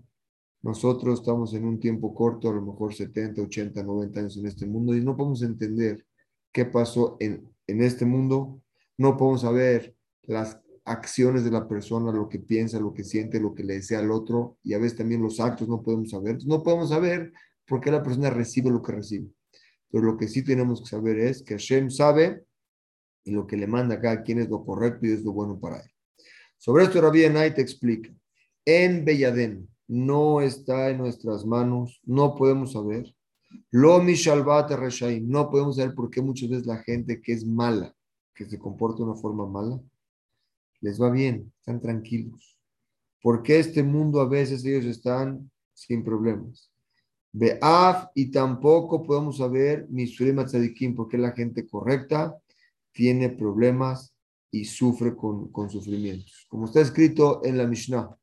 Speaker 1: Nosotros estamos en un tiempo corto, a lo mejor 70, 80, 90 años en este mundo y no podemos entender qué pasó en, en este mundo, no podemos saber las acciones de la persona, lo que piensa, lo que siente, lo que le desea al otro y a veces también los actos no podemos saber. No podemos saber por qué la persona recibe lo que recibe. Pero lo que sí tenemos que saber es que Hashem sabe y lo que le manda a cada quien es lo correcto y es lo bueno para él. Sobre esto Rabbi Enay te explica. En Belladen, no está en nuestras manos, no podemos saber. Lo mi no podemos saber por qué muchas veces la gente que es mala, que se comporta de una forma mala, les va bien, están tranquilos. Porque este mundo a veces ellos están sin problemas. Be'af y tampoco podemos saber Misurim Tzadikim, porque la gente correcta tiene problemas y sufre con, con sufrimientos. Como está escrito en la Mishnah,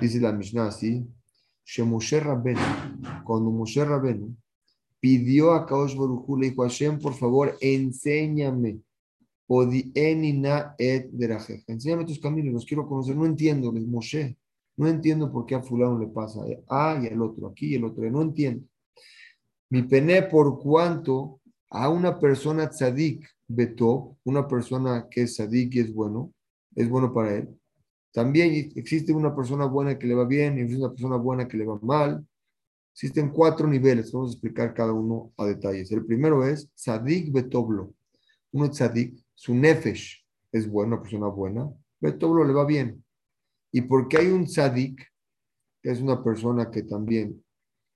Speaker 1: dice la Mishnah así, Moshe Rabenu, cuando Moshe Rabenu pidió a Kaosh Baruchu, le dijo Hashem, por favor, enséñame. et Enséñame tus caminos, los quiero conocer. No entiendo, les Moshe. No entiendo por qué a fulano le pasa A y al otro, aquí y el otro. No entiendo. Mi pene por cuanto a una persona tzadik beto, una persona que es tzadik y es bueno, es bueno para él. También existe una persona buena que le va bien y existe una persona buena que le va mal. Existen cuatro niveles, vamos a explicar cada uno a detalles. El primero es tzadik betoblo. Uno es tzadik, su nefesh es bueno, una persona buena. Betoblo le va bien. Y porque hay un tzadik, que es una persona que también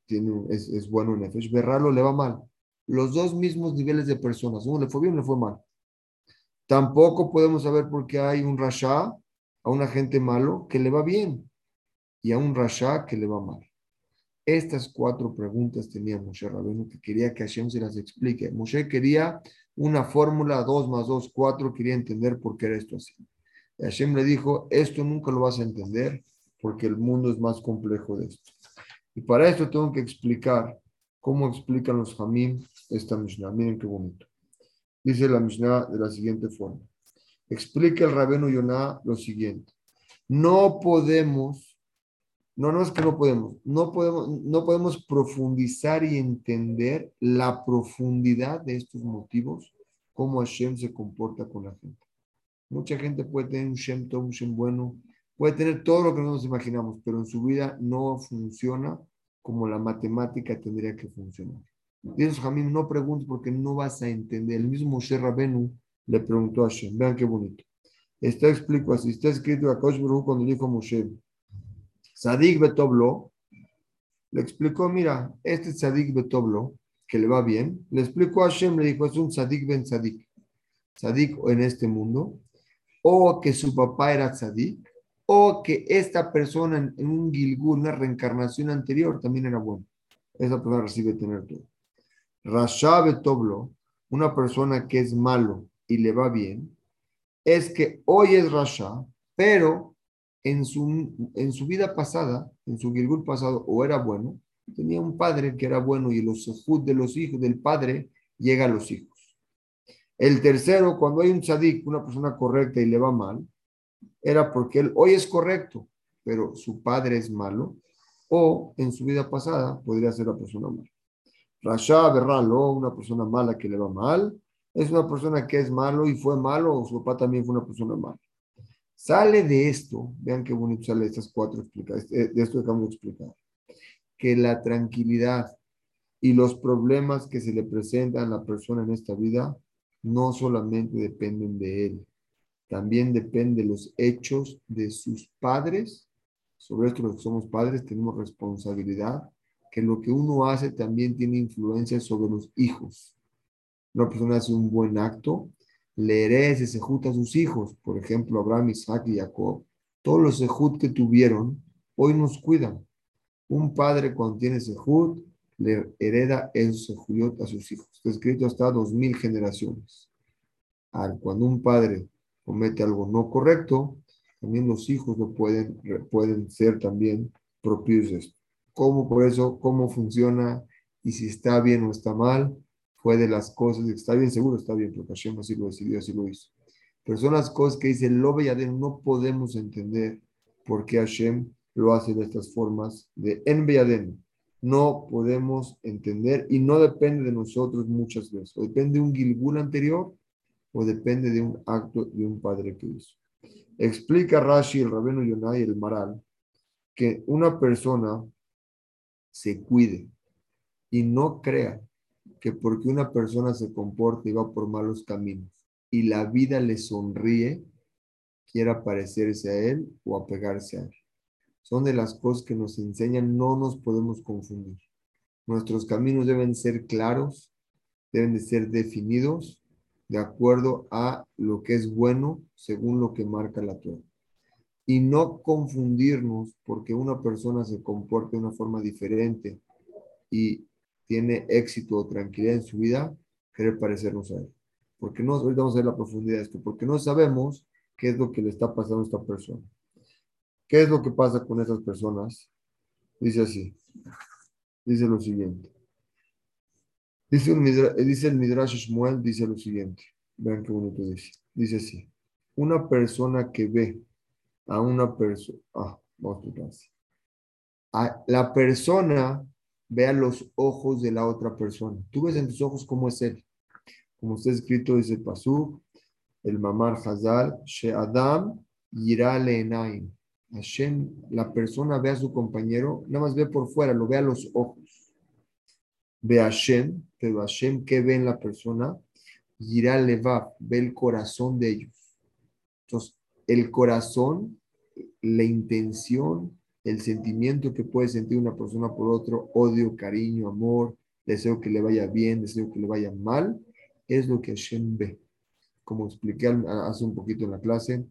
Speaker 1: tiene, es, es bueno en nefesh, berralo le va mal. Los dos mismos niveles de personas, uno le fue bien, uno le fue mal. Tampoco podemos saber por qué hay un rasha, a un agente malo que le va bien y a un rasha que le va mal. Estas cuatro preguntas tenía Moshe Rabenu que quería que Hashem se las explique. Moshe quería una fórmula 2 más 2, 4, quería entender por qué era esto así. Y Hashem le dijo, esto nunca lo vas a entender porque el mundo es más complejo de esto. Y para esto tengo que explicar cómo explican los Hamim esta Mishnah. Miren qué bonito. Dice la Mishnah de la siguiente forma. Explica el Rabeno Yonah lo siguiente. No podemos, no, no es que no podemos, no podemos, no podemos profundizar y entender la profundidad de estos motivos, cómo Hashem se comporta con la gente. Mucha gente puede tener un Shem todo un Shem bueno, puede tener todo lo que no nos imaginamos, pero en su vida no funciona como la matemática tendría que funcionar. Dios Jamín, no preguntes porque no vas a entender. El mismo Moshe Rabenu le preguntó a Hashem. Vean qué bonito. Está explico así. Está escrito a Kaush cuando dijo Moshe, Sadik Betoblo, le explicó, mira, este Sadik Betoblo, que le va bien, le explicó a Hashem, le dijo, es un Sadik Ben Sadik. Sadik en este mundo, o que su papá era Sadik, o que esta persona en, un Gilgul, una reencarnación anterior, también era buena. Esa persona recibe tener todo. Rasha Betoblo, una persona que es malo y le va bien, es que hoy es Rasha, pero en su, en su vida pasada, en su Gilgul pasado, o era bueno, tenía un padre que era bueno y los sejud de los hijos del padre llega a los hijos. El tercero, cuando hay un tzadik, una persona correcta y le va mal, era porque él hoy es correcto, pero su padre es malo, o en su vida pasada podría ser la persona mala. Rasha Berralo, una persona mala que le va mal, es una persona que es malo y fue malo, o su papá también fue una persona mala. Sale de esto, vean qué bonito sale de estas cuatro explicaciones, eh, de esto que acabamos de explicar, que la tranquilidad y los problemas que se le presentan a la persona en esta vida no solamente dependen de él, también depende de los hechos de sus padres. Sobre esto los que somos padres tenemos responsabilidad, que lo que uno hace también tiene influencia sobre los hijos. Una persona hace un buen acto, le herede ese sejut a sus hijos, por ejemplo, Abraham, Isaac y Jacob. Todos los sejut que tuvieron, hoy nos cuidan. Un padre cuando tiene sejut, le hereda esos sejut a sus hijos. Está escrito hasta dos mil generaciones. Cuando un padre comete algo no correcto, también los hijos lo pueden, pueden ser también propios. ¿Cómo por eso, cómo funciona y si está bien o está mal? Fue de las cosas, está bien, seguro está bien, porque Hashem así lo decidió, así lo hizo. Pero son las cosas que dice el Adén, no podemos entender por qué Hashem lo hace de estas formas de En No podemos entender y no depende de nosotros muchas veces. depende de un Gilgul anterior o depende de un acto de un padre que hizo. Explica Rashi, el Rabeno Yonai, el Maral, que una persona se cuide y no crea que porque una persona se comporta y va por malos caminos y la vida le sonríe, quiera parecerse a él o apegarse a él. Son de las cosas que nos enseñan, no nos podemos confundir. Nuestros caminos deben ser claros, deben de ser definidos de acuerdo a lo que es bueno según lo que marca la Torah. Y no confundirnos porque una persona se comporta de una forma diferente y tiene éxito o tranquilidad en su vida, querer parecernos a él. porque no, ahorita vamos a ver la profundidad de esto, porque no sabemos qué es lo que le está pasando a esta persona. ¿Qué es lo que pasa con esas personas? Dice así, dice lo siguiente. Dice, dice el Midrash Shmuel, dice lo siguiente. Vean qué bonito dice. Dice así. Una persona que ve a una persona. Ah, vamos a la persona ve a los ojos de la otra persona. Tú ves en tus ojos cómo es él. Como está escrito, dice Pasú, el Mamar Hazal, She Adam Yira Le'enaim. Hashem, la persona ve a su compañero, nada más ve por fuera, lo ve a los ojos. Ve a Hashem, pero Hashem, ¿qué ve en la persona? Yira Levav, ve el corazón de ellos. Entonces, el corazón, la intención, el sentimiento que puede sentir una persona por otro, odio, cariño, amor, deseo que le vaya bien, deseo que le vaya mal, es lo que Hashem ve. Como expliqué hace un poquito en la clase,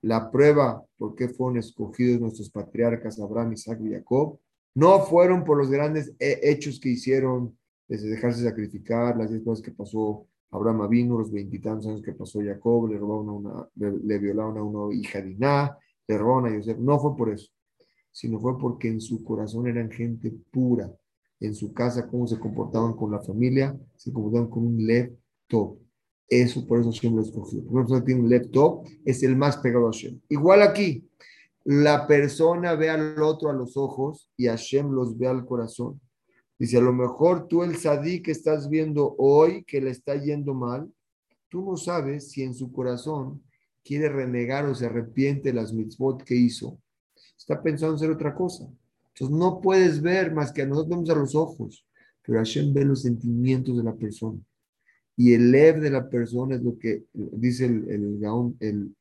Speaker 1: la prueba por qué fueron escogidos nuestros patriarcas Abraham, Isaac y Jacob, no fueron por los grandes hechos que hicieron, desde dejarse sacrificar, las diez cosas que pasó Abraham vino, los veintitantos años que pasó Jacob, le robaron una, le, violaron a una hija de Iná, le robaron a Yosef, no fue por eso, sino fue porque en su corazón eran gente pura, en su casa, cómo se comportaban con la familia, se comportaban con un lev top. Eso por eso Hashem lo escogió. Una persona tiene un laptop, es el más pegado a Hashem. Igual aquí, la persona ve al otro a los ojos y Hashem los ve al corazón. Dice, a lo mejor tú el sadí que estás viendo hoy, que le está yendo mal, tú no sabes si en su corazón quiere renegar o se arrepiente de las mitzvot que hizo. Está pensando en hacer otra cosa. Entonces no puedes ver más que a nosotros vemos a los ojos, pero Hashem ve los sentimientos de la persona. Y el lev de la persona es lo que dice el, el Gaón, el,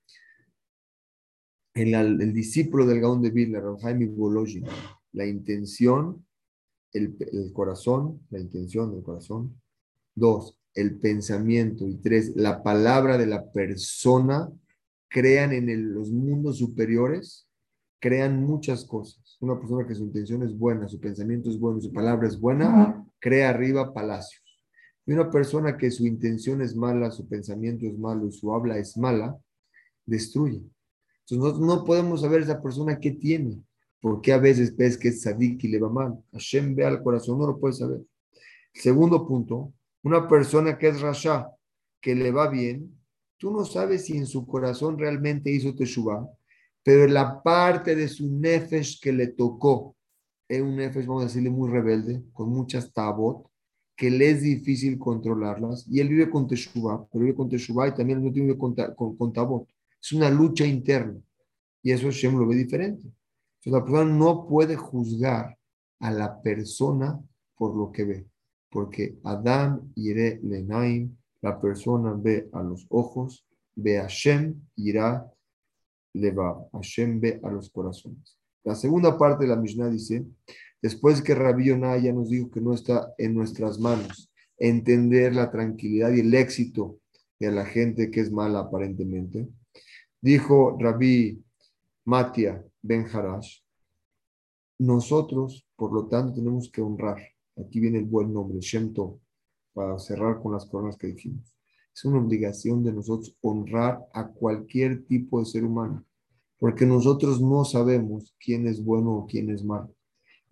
Speaker 1: el, discípulo del Gaón de Vilna, Jaime Bolojin. La intención, el, el corazón, la intención del corazón. Dos, el pensamiento. Y tres, la palabra de la persona crean en los mundos superiores, crean muchas cosas. Una persona que su intención es buena, su pensamiento es bueno, su palabra es buena, crea arriba palacio. Y una persona que su intención es mala, su pensamiento es malo y su habla es mala, destruye. Entonces nosotros no podemos saber esa persona qué tiene, porque a veces ves que es sadik y le va mal. Hashem ve al corazón, no lo puede saber. Segundo punto, una persona que es rasha, que le va bien, tú no sabes si en su corazón realmente hizo teshuvah, pero la parte de su nefesh que le tocó, es un nefesh, vamos a decirle, muy rebelde, con muchas tabot, que le es difícil controlarlas, y él vive con Teshuvah, pero vive con Teshuvah y también no vive con, con, con Tabot. Es una lucha interna, y eso Shem lo ve diferente. Entonces la persona no puede juzgar a la persona por lo que ve, porque Adam iré lenaim, la persona ve a los ojos, ve a Shem, irá leva, Hashem ve a los corazones. La segunda parte de la Mishnah dice, Después que Rabbi Yonah ya nos dijo que no está en nuestras manos entender la tranquilidad y el éxito de la gente que es mala aparentemente, dijo Rabbi Matia Ben Harash, nosotros, por lo tanto, tenemos que honrar. Aquí viene el buen nombre, Shem para cerrar con las coronas que dijimos. Es una obligación de nosotros honrar a cualquier tipo de ser humano, porque nosotros no sabemos quién es bueno o quién es malo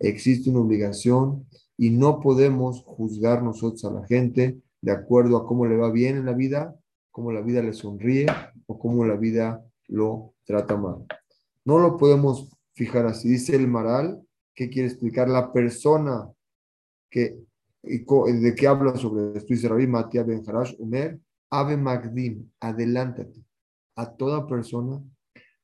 Speaker 1: existe una obligación y no podemos juzgar nosotros a la gente de acuerdo a cómo le va bien en la vida, cómo la vida le sonríe o cómo la vida lo trata mal. No lo podemos fijar así. Dice el Maral, que quiere explicar la persona que, de qué habla sobre esto. Dice Rabbi Matías Ben Harash, Umer, Ave Magdim, adelántate a toda persona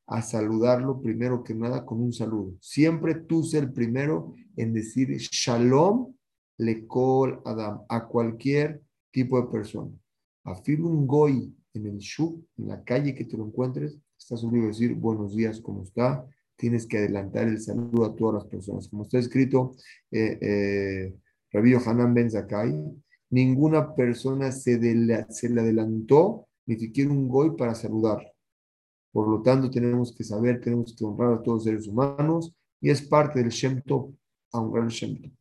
Speaker 1: a saludarlo primero que nada con un saludo. Siempre tú ser el primero en decir shalom le kol adam a cualquier tipo de persona. A un goy en el shuk, en la calle que te lo encuentres, estás obligado a decir buenos días, ¿cómo está? Tienes que adelantar el saludo a todas las personas. Como está escrito, eh, eh, Rabbi Hanan Ben Zakai, ninguna persona se, le adelantó, ni siquiera un goy para saludar. Por lo tanto, tenemos que saber, tenemos que honrar a todos los seres humanos y es parte del Shem Tov, honrar el Shem Tov.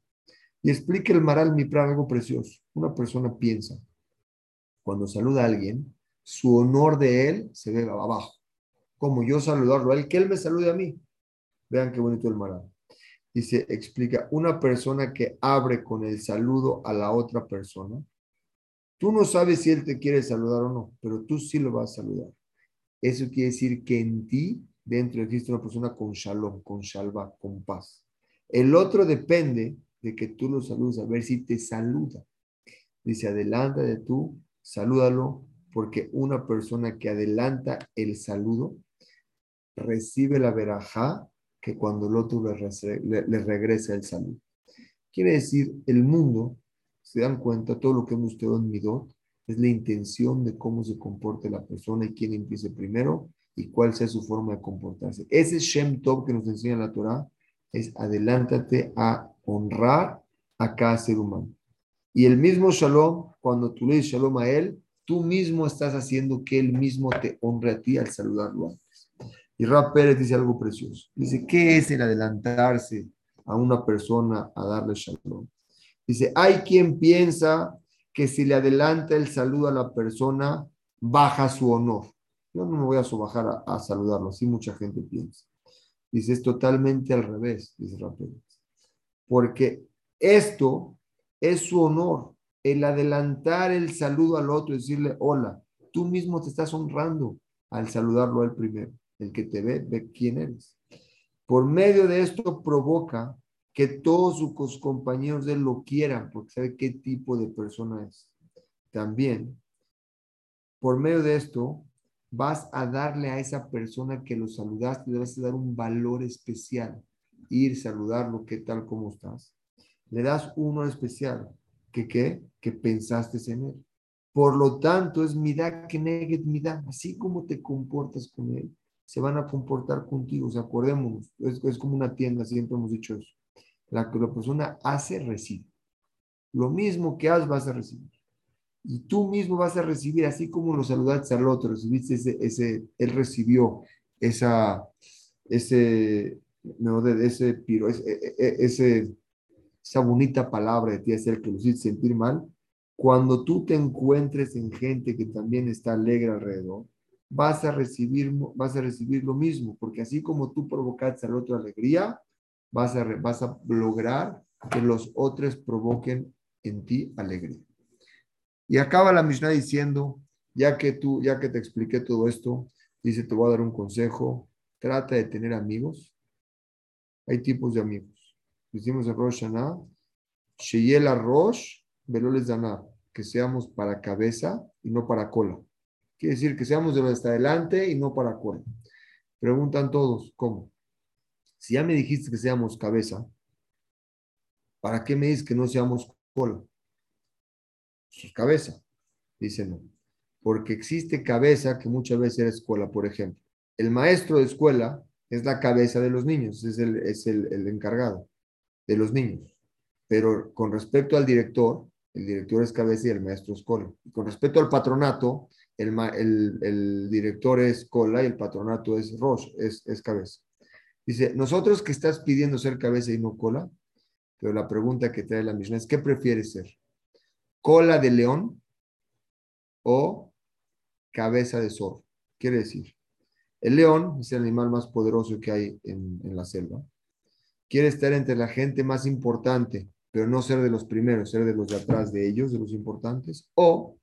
Speaker 1: Y explica el Maral Mipra algo precioso. Una persona piensa, cuando saluda a alguien, su honor de él se ve abajo. Como yo saludarlo a él, que él me salude a mí. Vean qué bonito el marán. Dice, explica, una persona que abre con el saludo a la otra persona, tú no sabes si él te quiere saludar o no, pero tú sí lo vas a saludar. Eso quiere decir que en ti, dentro existe una persona con shalom, con shalva, con paz. El otro depende de que tú lo saludes, a ver si te saluda. Dice, adelanta de tú, salúdalo, porque una persona que adelanta el saludo recibe la verajá que cuando el otro le, le, regresa el saludo. Quiere decir, el mundo, se dan cuenta, todo lo que hemos estudiado en Midot, es la intención de cómo se comporte la persona y quién empiece primero y cuál sea su forma de comportarse. Ese Shem Tov que nos enseña la Torah es adelántate a honrar a cada ser humano. Y el mismo Shalom, cuando tú le dices Shalom a él, tú mismo estás haciendo que él mismo te honre a ti al saludarlo. Y Rab Pérez dice algo precioso. Dice, ¿qué es el adelantarse a una persona a darle Shalom? Dice, hay quien piensa que si le adelanta el saludo a la persona, baja su honor. Yo no me voy a subajar a, saludarlo, así mucha gente piensa. Dice, es totalmente al revés, dice Rafael. Porque esto es su honor, el adelantar el saludo al otro, decirle hola. Tú mismo te estás honrando al saludarlo al primero. El que te ve, ve quién eres. Por medio de esto provoca que todos sus compañeros de él lo quieran, porque sabe qué tipo de persona es. También, por medio de esto, vas a darle a esa persona que lo saludaste, le vas a dar un valor especial. Ir, saludarlo, ¿qué tal, cómo estás? Le das uno especial, que qué? Que pensaste en él. Por lo tanto, es mira que neget mira, así como te comportas con él, se van a comportar contigo. O sea, acordémonos, es, como una tienda, siempre hemos dicho eso. La que la persona hace, recibe. Lo mismo que haces, vas a recibir. Y tú mismo vas a recibir, así como lo saludaste al otro, recibiste ese, ese él recibió esa, ese, no, de, ese piro, ese, e, e, ese, esa bonita palabra de ti, hacer que lo hiciste sentir mal. Cuando tú te encuentres en gente que también está alegre alrededor, vas a recibir, vas a recibir lo mismo, porque así como tú provocaste al otro alegría, vas a, vas a lograr que los otros provoquen en ti alegría. Y acaba la Mishnah diciendo, ya que tú, ya que te expliqué todo esto, dice, te voy a dar un consejo, trata de tener amigos. Hay tipos de amigos. Decimos en Rosh Hashanah, Sheyel Rosh, Veloles Danar, que seamos para cabeza y no para cola. Quiere decir que seamos de hasta adelante y no para cola. Preguntan todos, ¿cómo? Si ya me dijiste que seamos cabeza, ¿para qué me dices que no seamos cola? Cabeza. Dice no. Porque existe cabeza que muchas veces era escuela, por ejemplo. El maestro de escuela es la cabeza de los niños, es el, es el, encargado de los niños. Pero con respecto al director, el director es cabeza y el maestro es cola. Y con respecto al patronato, el, director es cola y el patronato es Roche, es, cabeza. Dice, nosotros que estás pidiendo ser cabeza y no cola, pero la pregunta que trae la misma es, ¿qué prefieres ser? ¿Cola de león o cabeza de zorro? Quiere decir, el león es el animal más poderoso que hay en, en la selva. Quiere estar entre la gente más importante, pero no ser de los primeros, ser de los de atrás de ellos, de los importantes, o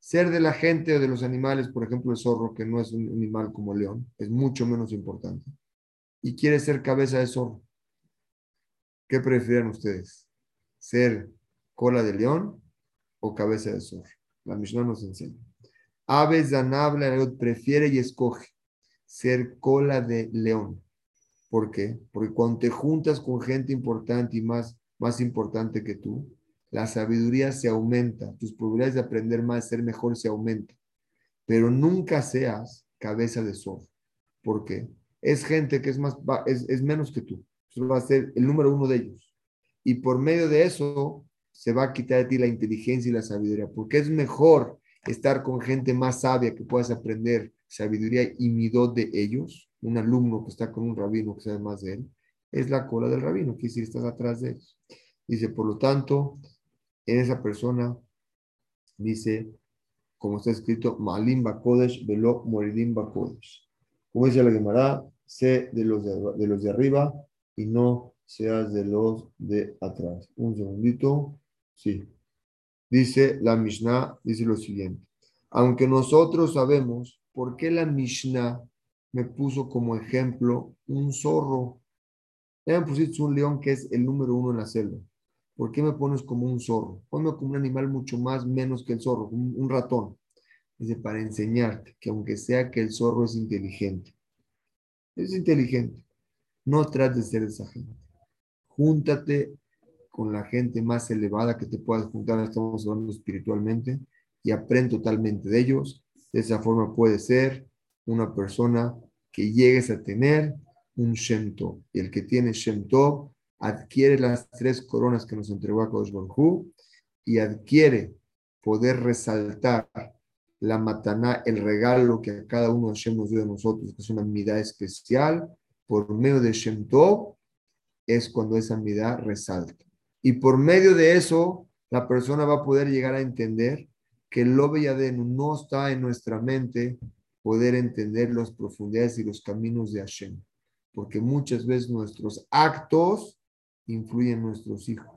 Speaker 1: ser de la gente o de los animales, por ejemplo, el zorro, que no es un animal como el león, es mucho menos importante y quiere ser cabeza de zorro. ¿Qué prefieren ustedes? ¿Ser cola de león o cabeza de zorro? La Mishnah nos enseña. Aves Danabla prefiere y escoge ser cola de león. ¿Por qué? Porque cuando te juntas con gente importante y más, más importante que tú, la sabiduría se aumenta, tus probabilidades de aprender más, ser mejor se aumentan. Pero nunca seas cabeza de zorro. ¿Por qué? es gente que es, más, es, menos que tú. Eso va a ser el número uno de ellos. Y por medio de eso se va a quitar de ti la inteligencia y la sabiduría, porque es mejor estar con gente más sabia que puedas aprender sabiduría y midot de ellos, un alumno que está con un rabino que sabe más de él, es la cola del rabino, que si estás atrás de ellos. Dice, por lo tanto, en esa persona, dice, como está escrito, Malim Bakodesh, Velo Moridim Bakodesh. Como dice la Gemara, sé de los de, los de arriba y no seas de los de atrás. Un segundito. Sí. Dice la Mishnah, dice lo siguiente. Aunque nosotros sabemos por qué la Mishnah me puso como ejemplo un zorro. Ya me pusiste un león que es el número uno en la selva. ¿Por qué me pones como un zorro? Ponme como un animal mucho más menos que el zorro, un, un ratón. Dice, para enseñarte que aunque sea que el zorro es inteligente, es inteligente, no trates de ser esa gente. Júntate con la gente más elevada que te puedas juntar, estamos hablando espiritualmente, y aprende totalmente de ellos. De esa forma puede ser una persona que llegues a tener un Shemto. Y el que tiene Shemto adquiere las tres coronas que nos entregó a Kodesh y adquiere poder resaltar la mataná, el regalo que a cada uno de Hashem nos dio a nosotros, que es una mirada especial, por medio de Shem es cuando esa mirada resalta. Y por medio de eso, la persona va a poder llegar a entender que el Lobe Yadenu no está en nuestra mente poder entender las profundidades y los caminos de Hashem, porque muchas veces nuestros actos influyen en nuestros hijos.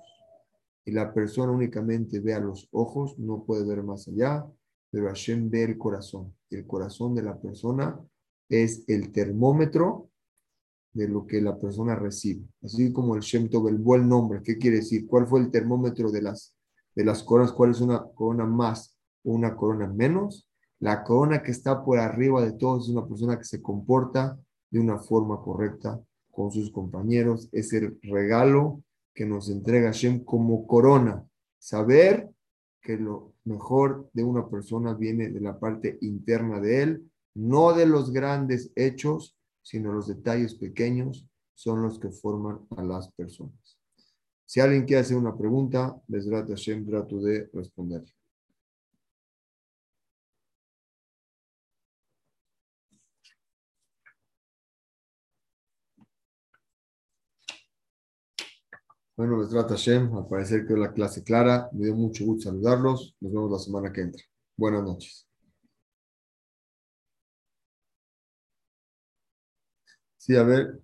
Speaker 1: Y la persona únicamente ve a los ojos, no puede ver más allá, pero Hashem ve el corazón. El corazón de la persona es el termómetro de lo que la persona recibe. Así como el Shem Tov, el buen nombre, ¿qué quiere decir? ¿Cuál fue el termómetro de las, de las coronas? ¿Cuál es una corona más o una corona menos? La corona que está por arriba de todos es una persona que se comporta de una forma correcta con sus compañeros. Es el regalo que nos entrega Hashem como corona. Saber que lo mejor de una persona viene de la parte interna de él, no de los grandes hechos, sino los detalles pequeños son los que forman a las personas. Si alguien quiere hacer una pregunta, les Hashem trato de responder. Bueno, trata Hashem, al parecer que la clase clara. Me dio mucho gusto saludarlos. Nos vemos la semana que entra. Buenas noches. Sí, a ver.